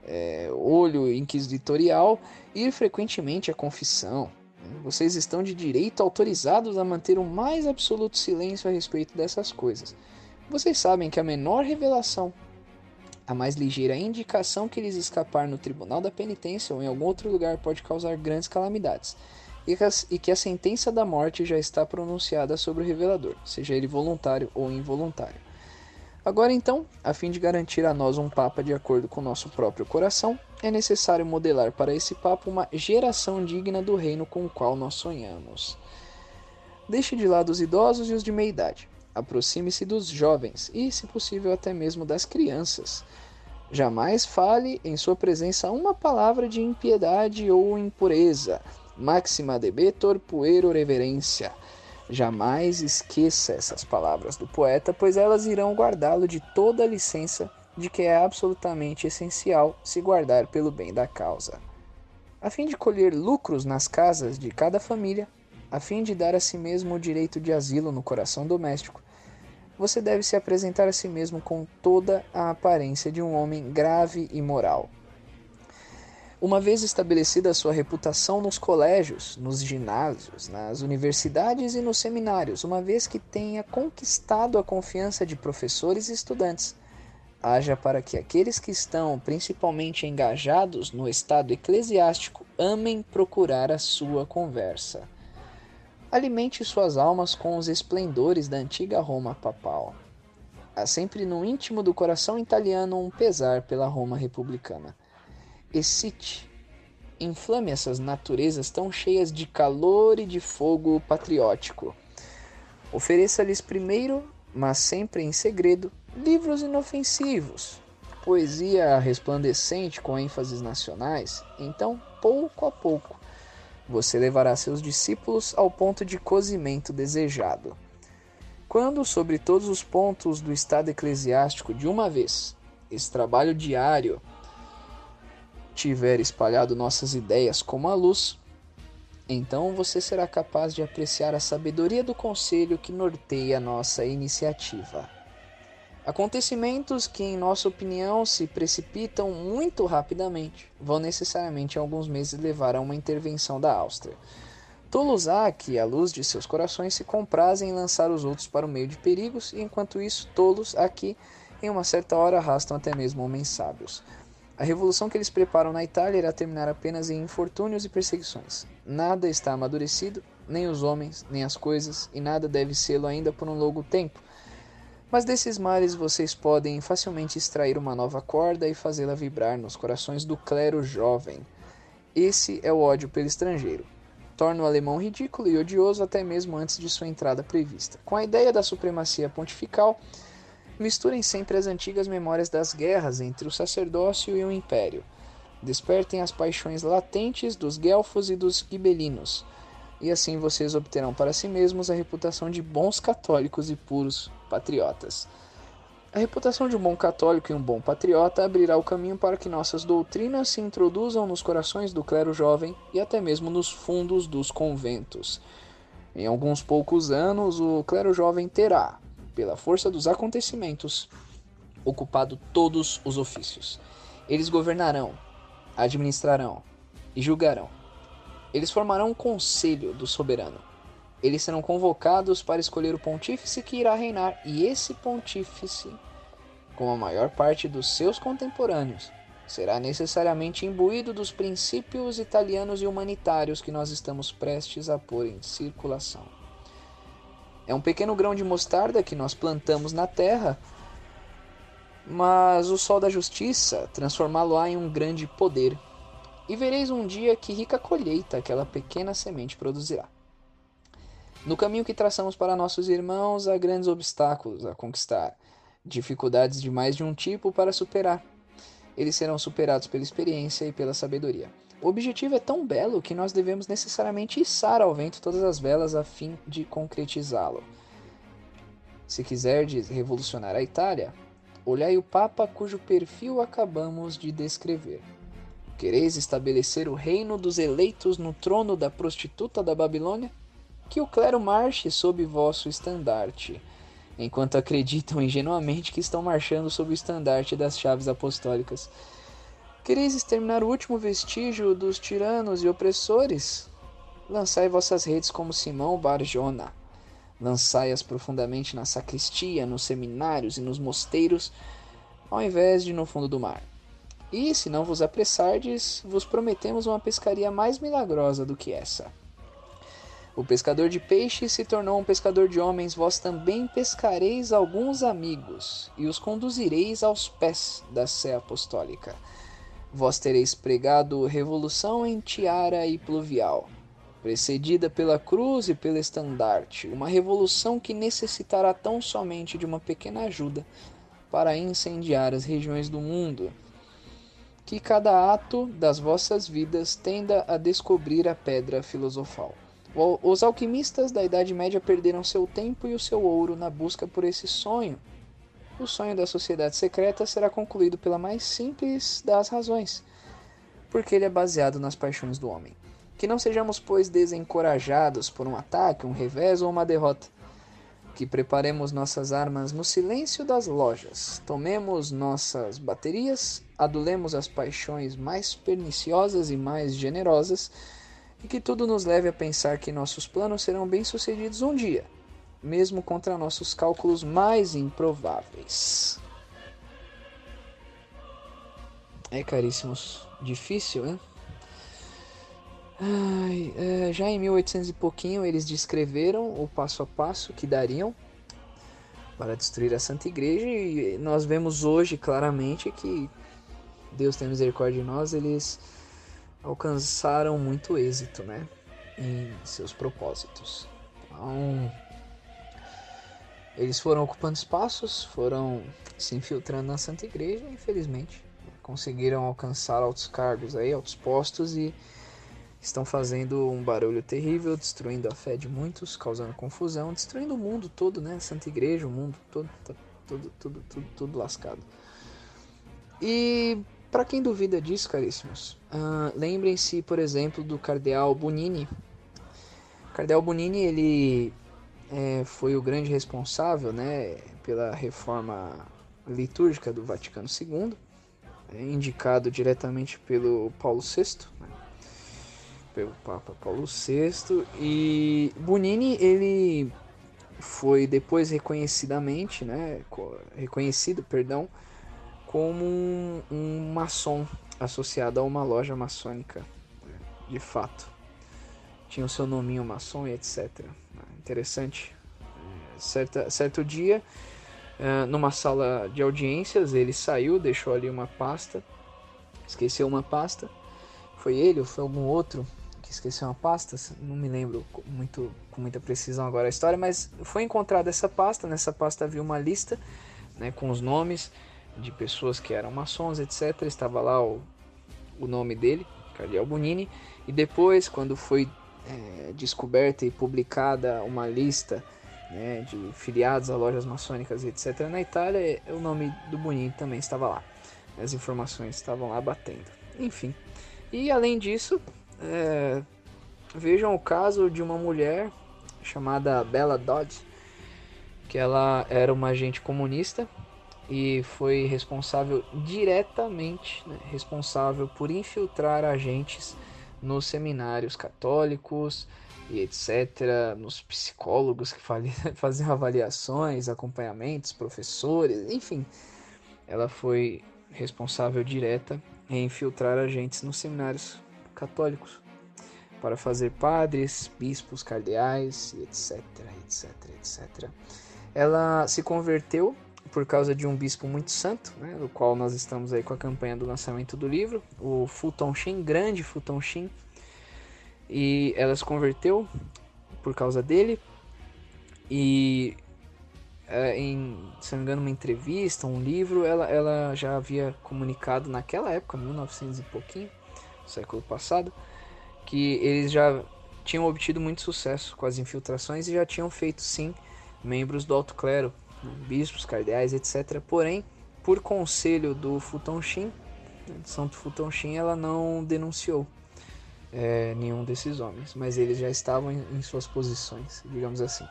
é, olho inquisitorial, ir frequentemente à confissão. Vocês estão de direito autorizados a manter o mais absoluto silêncio a respeito dessas coisas. Vocês sabem que a menor revelação, a mais ligeira indicação que lhes escapar no tribunal da penitência ou em algum outro lugar pode causar grandes calamidades e que a sentença da morte já está pronunciada sobre o revelador, seja ele voluntário ou involuntário. Agora então, a fim de garantir a nós um Papa de acordo com nosso próprio coração, é necessário modelar para esse Papa uma geração digna do reino com o qual nós sonhamos. Deixe de lado os idosos e os de meia idade. Aproxime-se dos jovens e, se possível, até mesmo das crianças. Jamais fale em sua presença uma palavra de impiedade ou impureza Maxima debetor puero reverência. Jamais esqueça essas palavras do poeta, pois elas irão guardá-lo de toda a licença de que é absolutamente essencial se guardar pelo bem da causa. A fim de colher lucros nas casas de cada família, a fim de dar a si mesmo o direito de asilo no coração doméstico, você deve se apresentar a si mesmo com toda a aparência de um homem grave e moral uma vez estabelecida sua reputação nos colégios, nos ginásios, nas universidades e nos seminários, uma vez que tenha conquistado a confiança de professores e estudantes, haja para que aqueles que estão principalmente engajados no estado eclesiástico amem procurar a sua conversa. Alimente suas almas com os esplendores da antiga Roma papal. Há sempre no íntimo do coração italiano um pesar pela Roma republicana excite, inflame essas naturezas tão cheias de calor e de fogo patriótico. Ofereça-lhes primeiro, mas sempre em segredo, livros inofensivos, poesia resplandecente com ênfases nacionais. Então, pouco a pouco, você levará seus discípulos ao ponto de cozimento desejado. Quando, sobre todos os pontos do estado eclesiástico de uma vez, esse trabalho diário tiver espalhado nossas ideias como a luz, então você será capaz de apreciar a sabedoria do conselho que norteia nossa iniciativa. Acontecimentos que, em nossa opinião, se precipitam muito rapidamente vão necessariamente em alguns meses levar a uma intervenção da Áustria. Tolos há que, à luz de seus corações, se comprazem em lançar os outros para o meio de perigos, e enquanto isso, tolos aqui, em uma certa hora, arrastam até mesmo homens sábios. A revolução que eles preparam na Itália irá terminar apenas em infortúnios e perseguições. Nada está amadurecido, nem os homens, nem as coisas, e nada deve sê-lo ainda por um longo tempo. Mas desses mares vocês podem facilmente extrair uma nova corda e fazê-la vibrar nos corações do clero jovem. Esse é o ódio pelo estrangeiro. Torna o alemão ridículo e odioso até mesmo antes de sua entrada prevista. Com a ideia da supremacia pontifical, Misturem sempre as antigas memórias das guerras entre o sacerdócio e o império. Despertem as paixões latentes dos guelfos e dos gibelinos, e assim vocês obterão para si mesmos a reputação de bons católicos e puros patriotas. A reputação de um bom católico e um bom patriota abrirá o caminho para que nossas doutrinas se introduzam nos corações do clero jovem e até mesmo nos fundos dos conventos. Em alguns poucos anos, o clero jovem terá, pela força dos acontecimentos, ocupado todos os ofícios. Eles governarão, administrarão e julgarão. Eles formarão um conselho do soberano. Eles serão convocados para escolher o pontífice que irá reinar, e esse pontífice, como a maior parte dos seus contemporâneos, será necessariamente imbuído dos princípios italianos e humanitários que nós estamos prestes a pôr em circulação. É um pequeno grão de mostarda que nós plantamos na terra, mas o sol da justiça transformá-lo-á em um grande poder. E vereis um dia que rica colheita aquela pequena semente produzirá. No caminho que traçamos para nossos irmãos, há grandes obstáculos a conquistar, dificuldades de mais de um tipo para superar. Eles serão superados pela experiência e pela sabedoria. O objetivo é tão belo que nós devemos necessariamente içar ao vento todas as velas a fim de concretizá-lo. Se quiserdes revolucionar a Itália, olhai o Papa cujo perfil acabamos de descrever. Quereis estabelecer o reino dos eleitos no trono da prostituta da Babilônia? Que o clero marche sob vosso estandarte, enquanto acreditam ingenuamente que estão marchando sob o estandarte das chaves apostólicas. Quereis exterminar o último vestígio dos tiranos e opressores? Lançai vossas redes como Simão Barjona. Lançai-as profundamente na sacristia, nos seminários e nos mosteiros, ao invés de no fundo do mar. E, se não vos apressardes, vos prometemos uma pescaria mais milagrosa do que essa. O pescador de peixes se tornou um pescador de homens, vós também pescareis alguns amigos, e os conduzireis aos pés da sé apostólica. Vós tereis pregado revolução em tiara e pluvial, precedida pela cruz e pelo estandarte, uma revolução que necessitará tão somente de uma pequena ajuda para incendiar as regiões do mundo. Que cada ato das vossas vidas tenda a descobrir a pedra filosofal. Os alquimistas da Idade Média perderam seu tempo e o seu ouro na busca por esse sonho o sonho da sociedade secreta será concluído pela mais simples das razões, porque ele é baseado nas paixões do homem. Que não sejamos, pois, desencorajados por um ataque, um revés ou uma derrota. Que preparemos nossas armas no silêncio das lojas, tomemos nossas baterias, adulemos as paixões mais perniciosas e mais generosas, e que tudo nos leve a pensar que nossos planos serão bem-sucedidos um dia, mesmo contra nossos cálculos mais improváveis. É, caríssimos, difícil, né? Ai, é, já em 1800 e pouquinho eles descreveram o passo a passo que dariam para destruir a Santa Igreja e nós vemos hoje claramente que Deus tem misericórdia de nós, eles alcançaram muito êxito, né, em seus propósitos. Então, eles foram ocupando espaços, foram se infiltrando na Santa Igreja infelizmente, conseguiram alcançar altos cargos aí, altos postos e estão fazendo um barulho terrível, destruindo a fé de muitos, causando confusão, destruindo o mundo todo, né? A Santa Igreja, o mundo todo, tá tudo, tudo, tudo, tudo lascado. E para quem duvida disso, caríssimos, uh, lembrem-se, por exemplo, do Cardeal Bonini. O Cardeal Bonini, ele é, foi o grande responsável né, pela reforma litúrgica do Vaticano II, é, indicado diretamente pelo Paulo VI, né, pelo Papa Paulo VI, e Bonini ele foi depois reconhecidamente, né, reconhecido, perdão, como um, um maçom associado a uma loja maçônica, de fato. Tinha o seu nominho maçom e etc interessante. Certa, certo dia, uh, numa sala de audiências, ele saiu, deixou ali uma pasta, esqueceu uma pasta. Foi ele ou foi algum outro que esqueceu uma pasta? Não me lembro muito com muita precisão agora a história, mas foi encontrada essa pasta. Nessa pasta havia uma lista né, com os nomes de pessoas que eram maçons, etc. Estava lá o, o nome dele, Cardeal Bonini. E depois, quando foi é, descoberta e publicada uma lista né, de filiados a lojas maçônicas etc. na Itália, o nome do Bonini também estava lá. As informações estavam lá batendo. Enfim. E além disso, é, vejam o caso de uma mulher chamada Bella Dodge, que ela era uma agente comunista e foi responsável diretamente, né, responsável por infiltrar agentes nos seminários católicos e etc., nos psicólogos que faziam avaliações, acompanhamentos, professores, enfim. Ela foi responsável direta em infiltrar agentes nos seminários católicos para fazer padres, bispos, cardeais, etc, etc, etc. Ela se converteu por causa de um bispo muito santo, né, do qual nós estamos aí com a campanha do lançamento do livro, o Futon Shin, grande Futon Shin, e ela se converteu por causa dele, E é, em, se não me engano, uma entrevista, um livro, ela, ela já havia comunicado naquela época, 1900 e pouquinho, século passado, que eles já tinham obtido muito sucesso com as infiltrações e já tinham feito sim membros do alto clero, bispos, cardeais, etc. Porém, por conselho do Futon Shin, de Santo Futon Shin, ela não denunciou é, nenhum desses homens, mas eles já estavam em, em suas posições, digamos assim.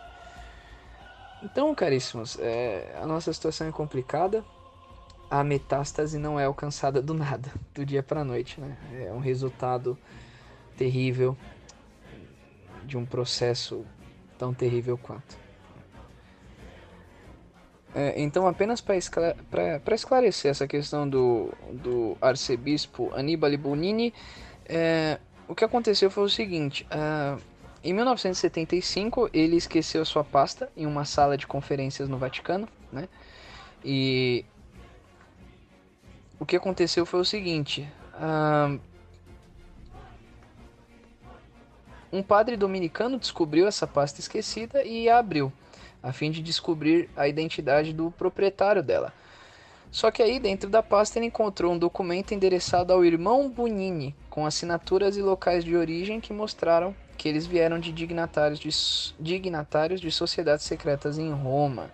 Então, caríssimos, é, a nossa situação é complicada. A metástase não é alcançada do nada, do dia para a noite, né? É um resultado terrível de um processo tão terrível quanto. É, então, apenas para esclarecer essa questão do, do arcebispo Aníbal Bonini, é, o que aconteceu foi o seguinte: em 1975 ele esqueceu sua pasta em uma sala de conferências no Vaticano, né? E o que aconteceu foi o seguinte: um padre dominicano descobriu essa pasta esquecida e a abriu a fim de descobrir a identidade do proprietário dela. Só que aí dentro da pasta ele encontrou um documento endereçado ao irmão Bunini, com assinaturas e locais de origem que mostraram que eles vieram de dignatários de, dignatários de sociedades secretas em Roma.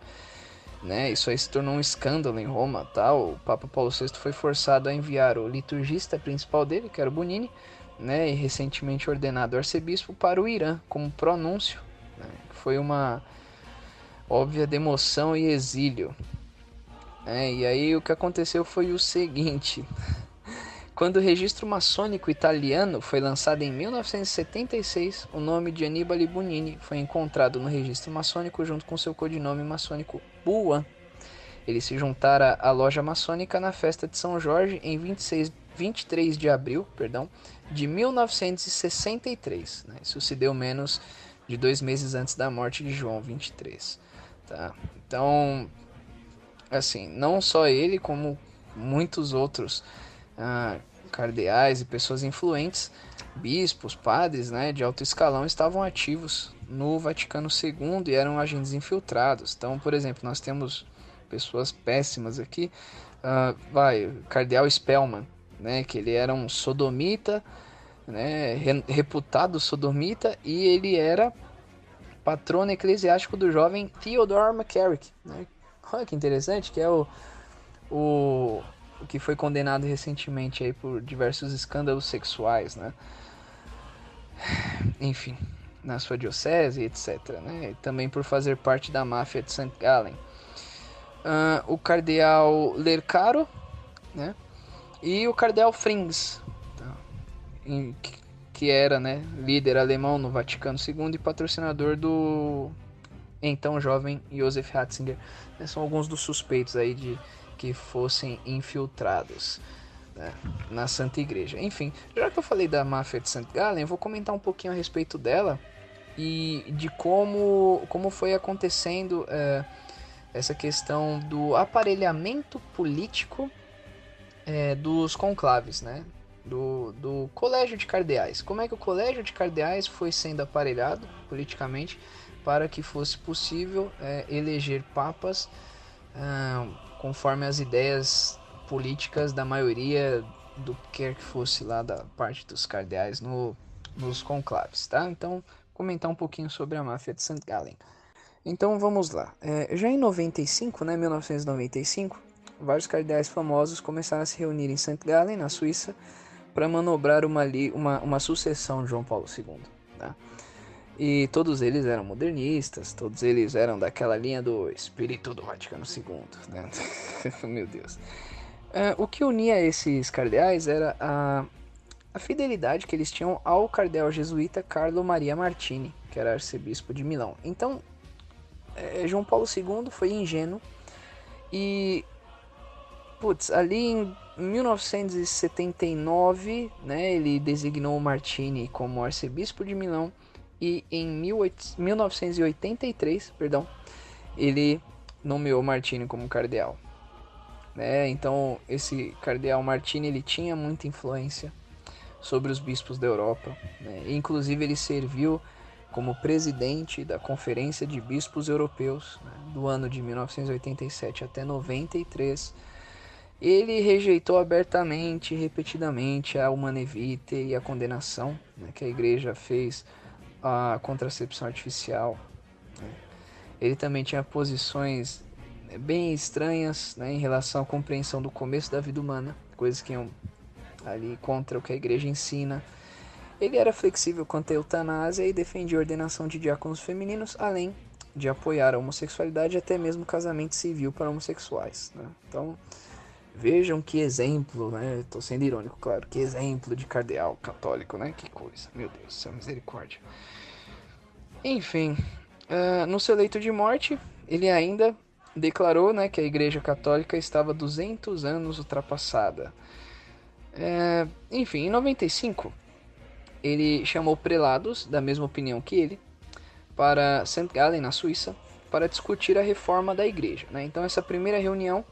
Né? Isso aí se tornou um escândalo em Roma. Tal. O Papa Paulo VI foi forçado a enviar o liturgista principal dele, que era o Bunini, né? e recentemente ordenado arcebispo, para o Irã como pronúncio. Né? Foi uma óbvia demoção e exílio. É, e aí o que aconteceu foi o seguinte. Quando o registro maçônico italiano foi lançado em 1976, o nome de Annibale Bunini foi encontrado no registro maçônico junto com seu codinome maçônico Buan. Ele se juntara à loja maçônica na festa de São Jorge em 26, 23 de abril perdão, de 1963. Né? Isso se deu menos de dois meses antes da morte de João 23. Tá? Então, assim, não só ele, como muitos outros ah, cardeais e pessoas influentes, bispos, padres né, de alto escalão estavam ativos no Vaticano II e eram agentes infiltrados. Então, por exemplo, nós temos pessoas péssimas aqui. Uh, vai, Cardeal Spellman, né, que ele era um sodomita, né, reputado sodomita, e ele era patrono eclesiástico do jovem Theodore McCarrick. Né? Olha que interessante, que é o, o, o que foi condenado recentemente aí por diversos escândalos sexuais, né? Enfim, na sua diocese, etc. Né? E também por fazer parte da máfia de St. Gallen. Uh, o cardeal Lercaro, né? E o cardeal Frings, tá? em, que era né, líder alemão no Vaticano II e patrocinador do então jovem Josef Ratzinger. Né, são alguns dos suspeitos aí de que fossem infiltrados né, na Santa Igreja. Enfim, já que eu falei da máfia de St. Gallen, vou comentar um pouquinho a respeito dela e de como, como foi acontecendo é, essa questão do aparelhamento político é, dos conclaves, né? Do, do Colégio de Cardeais. Como é que o Colégio de Cardeais foi sendo aparelhado politicamente para que fosse possível é, eleger papas conforme as ideias políticas da maioria do que quer que fosse lá da parte dos cardeais no, nos conclaves, tá? Então, comentar um pouquinho sobre a máfia de St. Gallen. Então, vamos lá. É, já em 95, né, 1995, vários cardeais famosos começaram a se reunir em St. Gallen, na Suíça, para manobrar uma, uma, uma sucessão de João Paulo II. Tá? E todos eles eram modernistas, todos eles eram daquela linha do espírito do Vaticano II. Né? Meu Deus. Uh, o que unia esses cardeais era a, a fidelidade que eles tinham ao cardeal jesuíta Carlo Maria Martini, que era arcebispo de Milão. Então, é, João Paulo II foi ingênuo e, putz, ali em 1979, né, ele designou Martini como arcebispo de Milão e em 1983, perdão, ele nomeou Martini como cardeal. Né? Então, esse cardeal Martini ele tinha muita influência sobre os bispos da Europa. Né? Inclusive, ele serviu como presidente da Conferência de Bispos Europeus né, do ano de 1987 até 93, ele rejeitou abertamente e repetidamente a Humane Vitae e a condenação né, que a igreja fez à contracepção artificial. Né. Ele também tinha posições bem estranhas né, em relação à compreensão do começo da vida humana, coisas que iam ali contra o que a igreja ensina. Ele era flexível quanto à eutanásia e defendia a ordenação de diáconos femininos, além de apoiar a homossexualidade e até mesmo casamento civil para homossexuais. Né? Então, vejam que exemplo, né? Estou sendo irônico, claro, que exemplo de cardeal católico, né? Que coisa, meu Deus, céu, misericórdia. Enfim, uh, no seu leito de morte, ele ainda declarou né, que a Igreja Católica estava 200 anos ultrapassada. É, enfim, em 95, ele chamou prelados da mesma opinião que ele para St. Gallen, na Suíça, para discutir a reforma da igreja. Né? Então, essa primeira reunião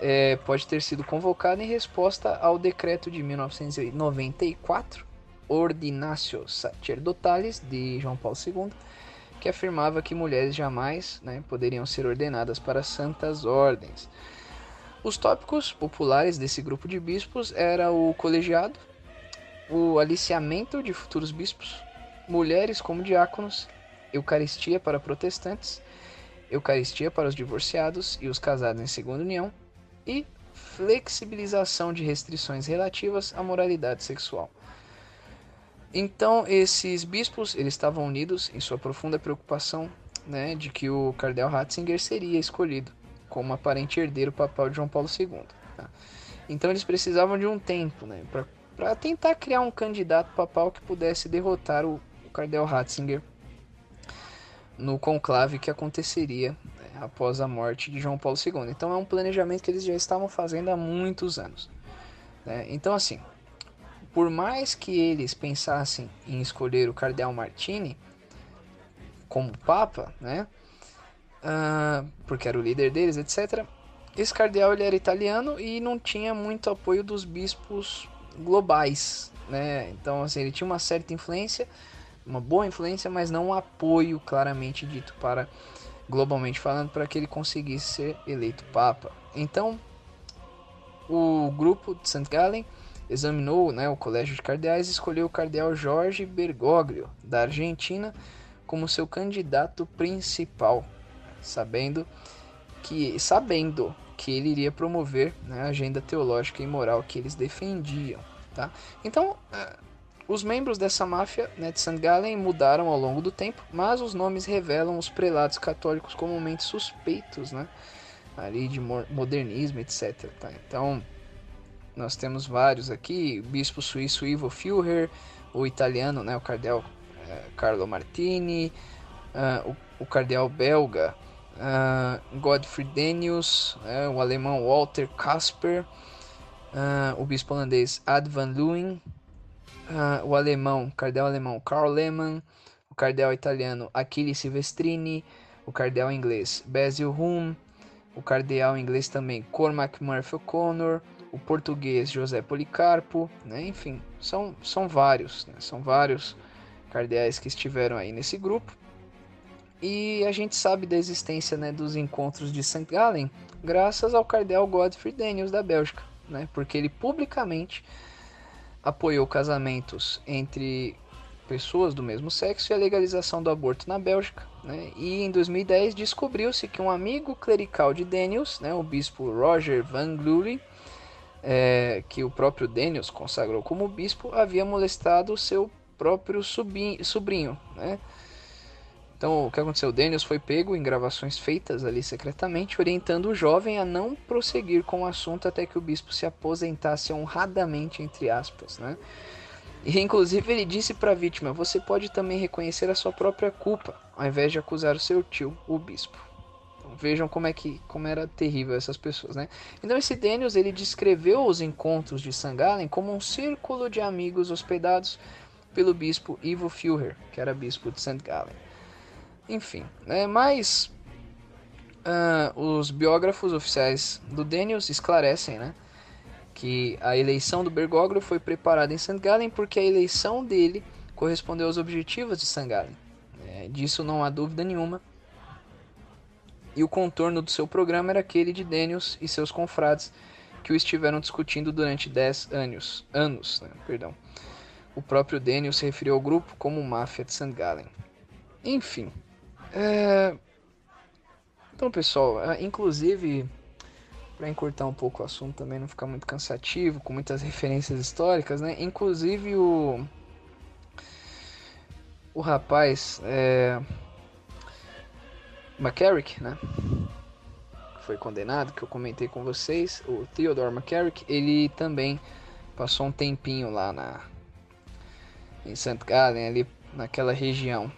é, pode ter sido convocada em resposta ao decreto de 1994, Ordinatio Sacerdotales, de João Paulo II, que afirmava que mulheres jamais né, poderiam ser ordenadas para santas ordens. Os tópicos populares desse grupo de bispos era o colegiado, o aliciamento de futuros bispos, mulheres como diáconos, Eucaristia para protestantes, Eucaristia para os divorciados e os casados em segunda união e flexibilização de restrições relativas à moralidade sexual. Então, esses bispos eles estavam unidos em sua profunda preocupação né, de que o cardeal Ratzinger seria escolhido como aparente herdeiro papal de João Paulo II. Tá? Então, eles precisavam de um tempo né, para tentar criar um candidato papal que pudesse derrotar o, o cardeal Ratzinger no conclave que aconteceria após a morte de João Paulo II. Então, é um planejamento que eles já estavam fazendo há muitos anos. Né? Então, assim, por mais que eles pensassem em escolher o Cardeal Martini como Papa, né? Uh, porque era o líder deles, etc. Esse cardeal ele era italiano e não tinha muito apoio dos bispos globais, né? Então assim, ele tinha uma certa influência, uma boa influência, mas não um apoio claramente dito para globalmente falando para que ele conseguisse ser eleito papa. Então, o grupo de St. Gallen examinou né, o colégio de cardeais e escolheu o cardeal Jorge Bergoglio, da Argentina, como seu candidato principal, sabendo que, sabendo que ele iria promover né, a agenda teológica e moral que eles defendiam. Tá? Então, uh, os membros dessa máfia né, de St. Gallen mudaram ao longo do tempo, mas os nomes revelam os prelados católicos comumente suspeitos né, ali de modernismo, etc. Tá? Então, nós temos vários aqui, o bispo suíço Ivo Führer, o italiano, né, o cardeal é, Carlo Martini, uh, o, o, cardeal belga uh, Godfrey Denius, uh, o alemão Walter Kasper, o bispo holandês Ad van Leeuwen, o alemão, o cardeal alemão Karl Lehmann, o cardeal italiano Achille Silvestrini, o cardeal inglês Basil Hume, o cardeal inglês também Cormac Murphy O'Connor, o português José Policarpo, né? enfim, são, são vários, né? são vários cardeais que estiveram aí nesse grupo. E a gente sabe da existência né, dos encontros de St. Gallen graças ao cardeal Godfrey Daniels da Bélgica, né? porque ele publicamente apoiou casamentos entre pessoas do mesmo sexo e a legalização do aborto na Bélgica. Né? E em 2010 descobriu-se que um amigo clerical de Daniels, né, o bispo Roger Van Glury, é, que o próprio Daniels consagrou como bispo, havia molestado seu próprio sobrinho né? Então, o que aconteceu? Daniels foi pego em gravações feitas ali secretamente, orientando o jovem a não prosseguir com o assunto até que o bispo se aposentasse honradamente, entre aspas, né? E inclusive ele disse para a vítima: Você pode também reconhecer a sua própria culpa, ao invés de acusar o seu tio, o bispo. Vejam como é que como era terrível essas pessoas, né? Então esse Daniels ele descreveu os encontros de Sangalen como um círculo de amigos hospedados pelo bispo Ivo Führer, que era bispo de St. Gallen. Enfim, né? Mas uh, os biógrafos oficiais do Daniels esclarecem, né? Que a eleição do Bergoglio foi preparada em St. Gallen porque a eleição dele correspondeu aos objetivos de St. Gallen. É, disso não há dúvida nenhuma. E o contorno do seu programa era aquele de Daniels e seus confrades que o estiveram discutindo durante 10 anos. anos né? Perdão. O próprio Daniels se referiu ao grupo como Máfia de St. Gallen. Enfim. É... Então, pessoal, é, inclusive, para encurtar um pouco o assunto também, não ficar muito cansativo, com muitas referências históricas, né? Inclusive o. O rapaz. É... McCarrick, né? Foi condenado, que eu comentei com vocês, o Theodore McCarrick, ele também passou um tempinho lá na em St. Gallen, ali naquela região.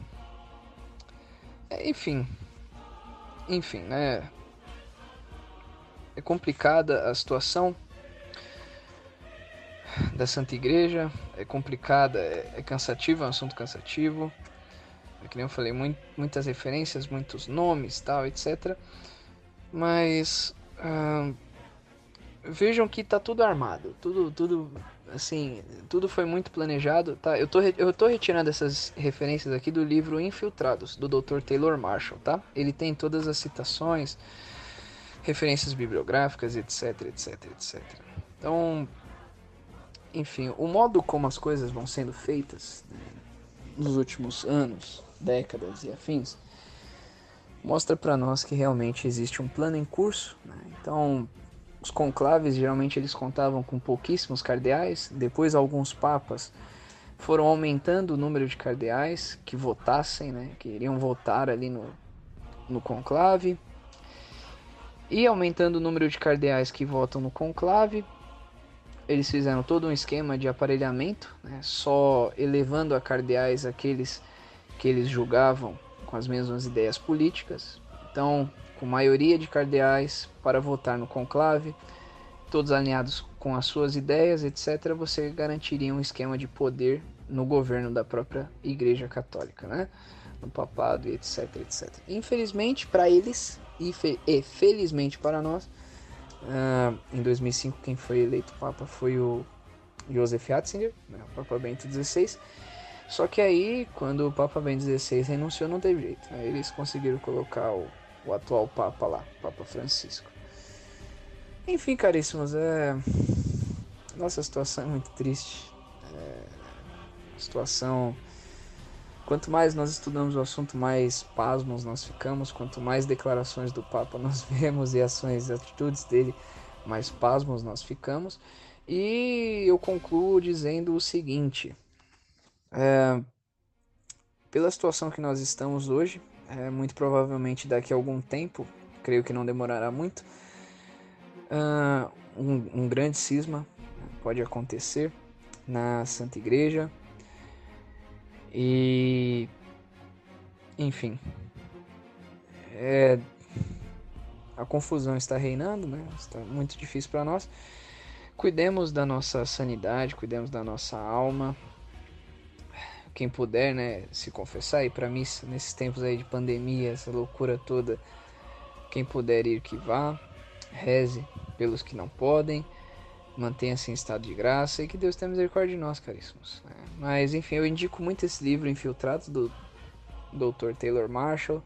Enfim, enfim, né? É complicada a situação da Santa Igreja, é complicada, é, é cansativo, é um assunto cansativo. É que nem eu falei, muito, muitas referências, muitos nomes, tal, etc. Mas uh, vejam que tá tudo armado, tudo, tudo, assim, tudo foi muito planejado, tá? Eu tô, eu tô retirando essas referências aqui do livro Infiltrados, do Dr. Taylor Marshall, tá? Ele tem todas as citações, referências bibliográficas, etc, etc, etc. Então, enfim, o modo como as coisas vão sendo feitas né, nos últimos anos, décadas e afins, mostra para nós que realmente existe um plano em curso. Né? Então, os conclaves geralmente eles contavam com pouquíssimos cardeais, depois alguns papas foram aumentando o número de cardeais que votassem, né, que iriam votar ali no, no conclave, e aumentando o número de cardeais que votam no conclave, eles fizeram todo um esquema de aparelhamento, né, só elevando a cardeais aqueles que eles julgavam com as mesmas ideias políticas. Então, com maioria de cardeais para votar no conclave, todos alinhados com as suas ideias, etc., você garantiria um esquema de poder no governo da própria Igreja Católica, né? no papado, etc, etc. Infelizmente para eles e, fe e, felizmente para nós, uh, em 2005 quem foi eleito papa foi o Joseph Ratzinger, né? o Papa Bento XVI. Só que aí, quando o Papa Bento XVI renunciou, não teve jeito. Aí eles conseguiram colocar o o atual Papa lá, Papa Francisco. Enfim, caríssimos, é... nossa situação é muito triste. É... Situação. Quanto mais nós estudamos o assunto, mais pasmos nós ficamos. Quanto mais declarações do Papa nós vemos e ações e atitudes dele, mais pasmos nós ficamos. E eu concluo dizendo o seguinte: é... pela situação que nós estamos hoje, é, muito provavelmente daqui a algum tempo, creio que não demorará muito, uh, um, um grande cisma pode acontecer na Santa Igreja. E enfim é, a confusão está reinando né está muito difícil para nós. Cuidemos da nossa sanidade cuidemos da nossa alma quem puder, né, se confessar, ir para missa nesses tempos aí de pandemia, essa loucura toda, quem puder ir que vá, reze pelos que não podem, mantenha-se em estado de graça e que Deus tenha misericórdia de nós, caríssimos. Né? Mas enfim, eu indico muito esse livro Infiltrados do Dr. Taylor Marshall,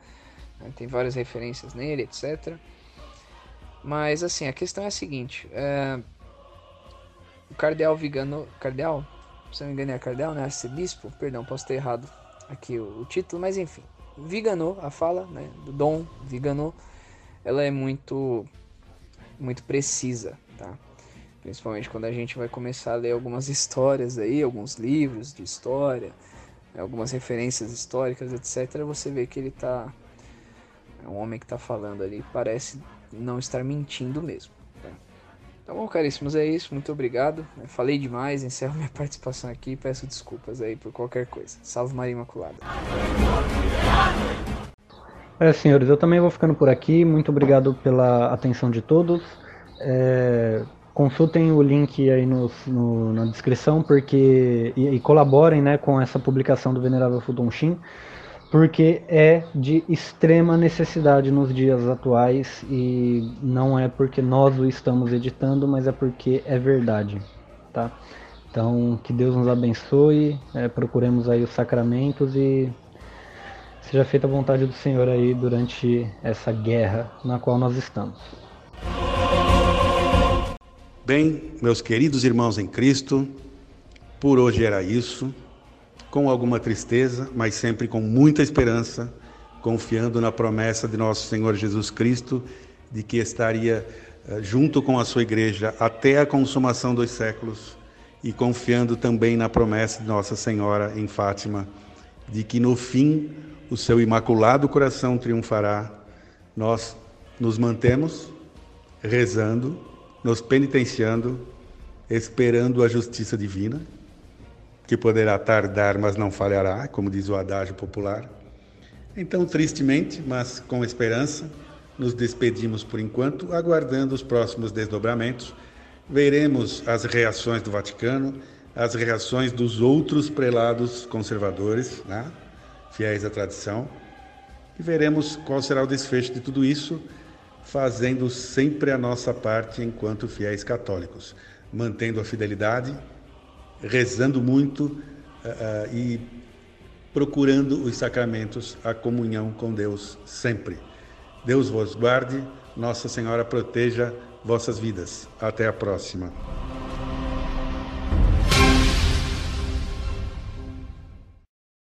né? tem várias referências nele, etc. Mas assim, a questão é a seguinte: é... o cardeal Vigano, cardeal se não me engano é Cardel, né? Arcebispo, perdão, posso ter errado aqui o, o título, mas enfim. Viganô, a fala, né? Do Dom Viganô, ela é muito, muito precisa, tá? Principalmente quando a gente vai começar a ler algumas histórias aí, alguns livros de história, algumas referências históricas, etc. Você vê que ele tá. É um homem que tá falando ali, parece não estar mentindo mesmo. Tá bom, caríssimos, é isso. Muito obrigado. falei demais, encerro minha participação aqui. Peço desculpas aí por qualquer coisa. Salve Maria Imaculada. É, senhores, eu também vou ficando por aqui. Muito obrigado pela atenção de todos. É, consultem o link aí no, no, na descrição porque e, e, colaborem né, com essa publicação do Venerável Fulton Sheen porque é de extrema necessidade nos dias atuais e não é porque nós o estamos editando, mas é porque é verdade, tá? Então, que Deus nos abençoe, é, procuremos aí os sacramentos e seja feita a vontade do Senhor aí durante essa guerra na qual nós estamos. Bem, meus queridos irmãos em Cristo, por hoje era isso, com alguma tristeza, mas sempre com muita esperança, confiando na promessa de nosso Senhor Jesus Cristo de que estaria eh, junto com a sua igreja até a consumação dos séculos e confiando também na promessa de Nossa Senhora em Fátima de que no fim o seu imaculado coração triunfará. Nós nos mantemos rezando, nos penitenciando, esperando a justiça divina, que poderá tardar, mas não falhará, como diz o adágio popular. Então, tristemente, mas com esperança, nos despedimos por enquanto, aguardando os próximos desdobramentos. Veremos as reações do Vaticano, as reações dos outros prelados conservadores, né? fiéis à tradição, e veremos qual será o desfecho de tudo isso, fazendo sempre a nossa parte enquanto fiéis católicos, mantendo a fidelidade, rezando muito uh, e procurando os sacramentos, a comunhão com Deus sempre. Deus vos guarde, Nossa Senhora proteja vossas vidas. Até a próxima.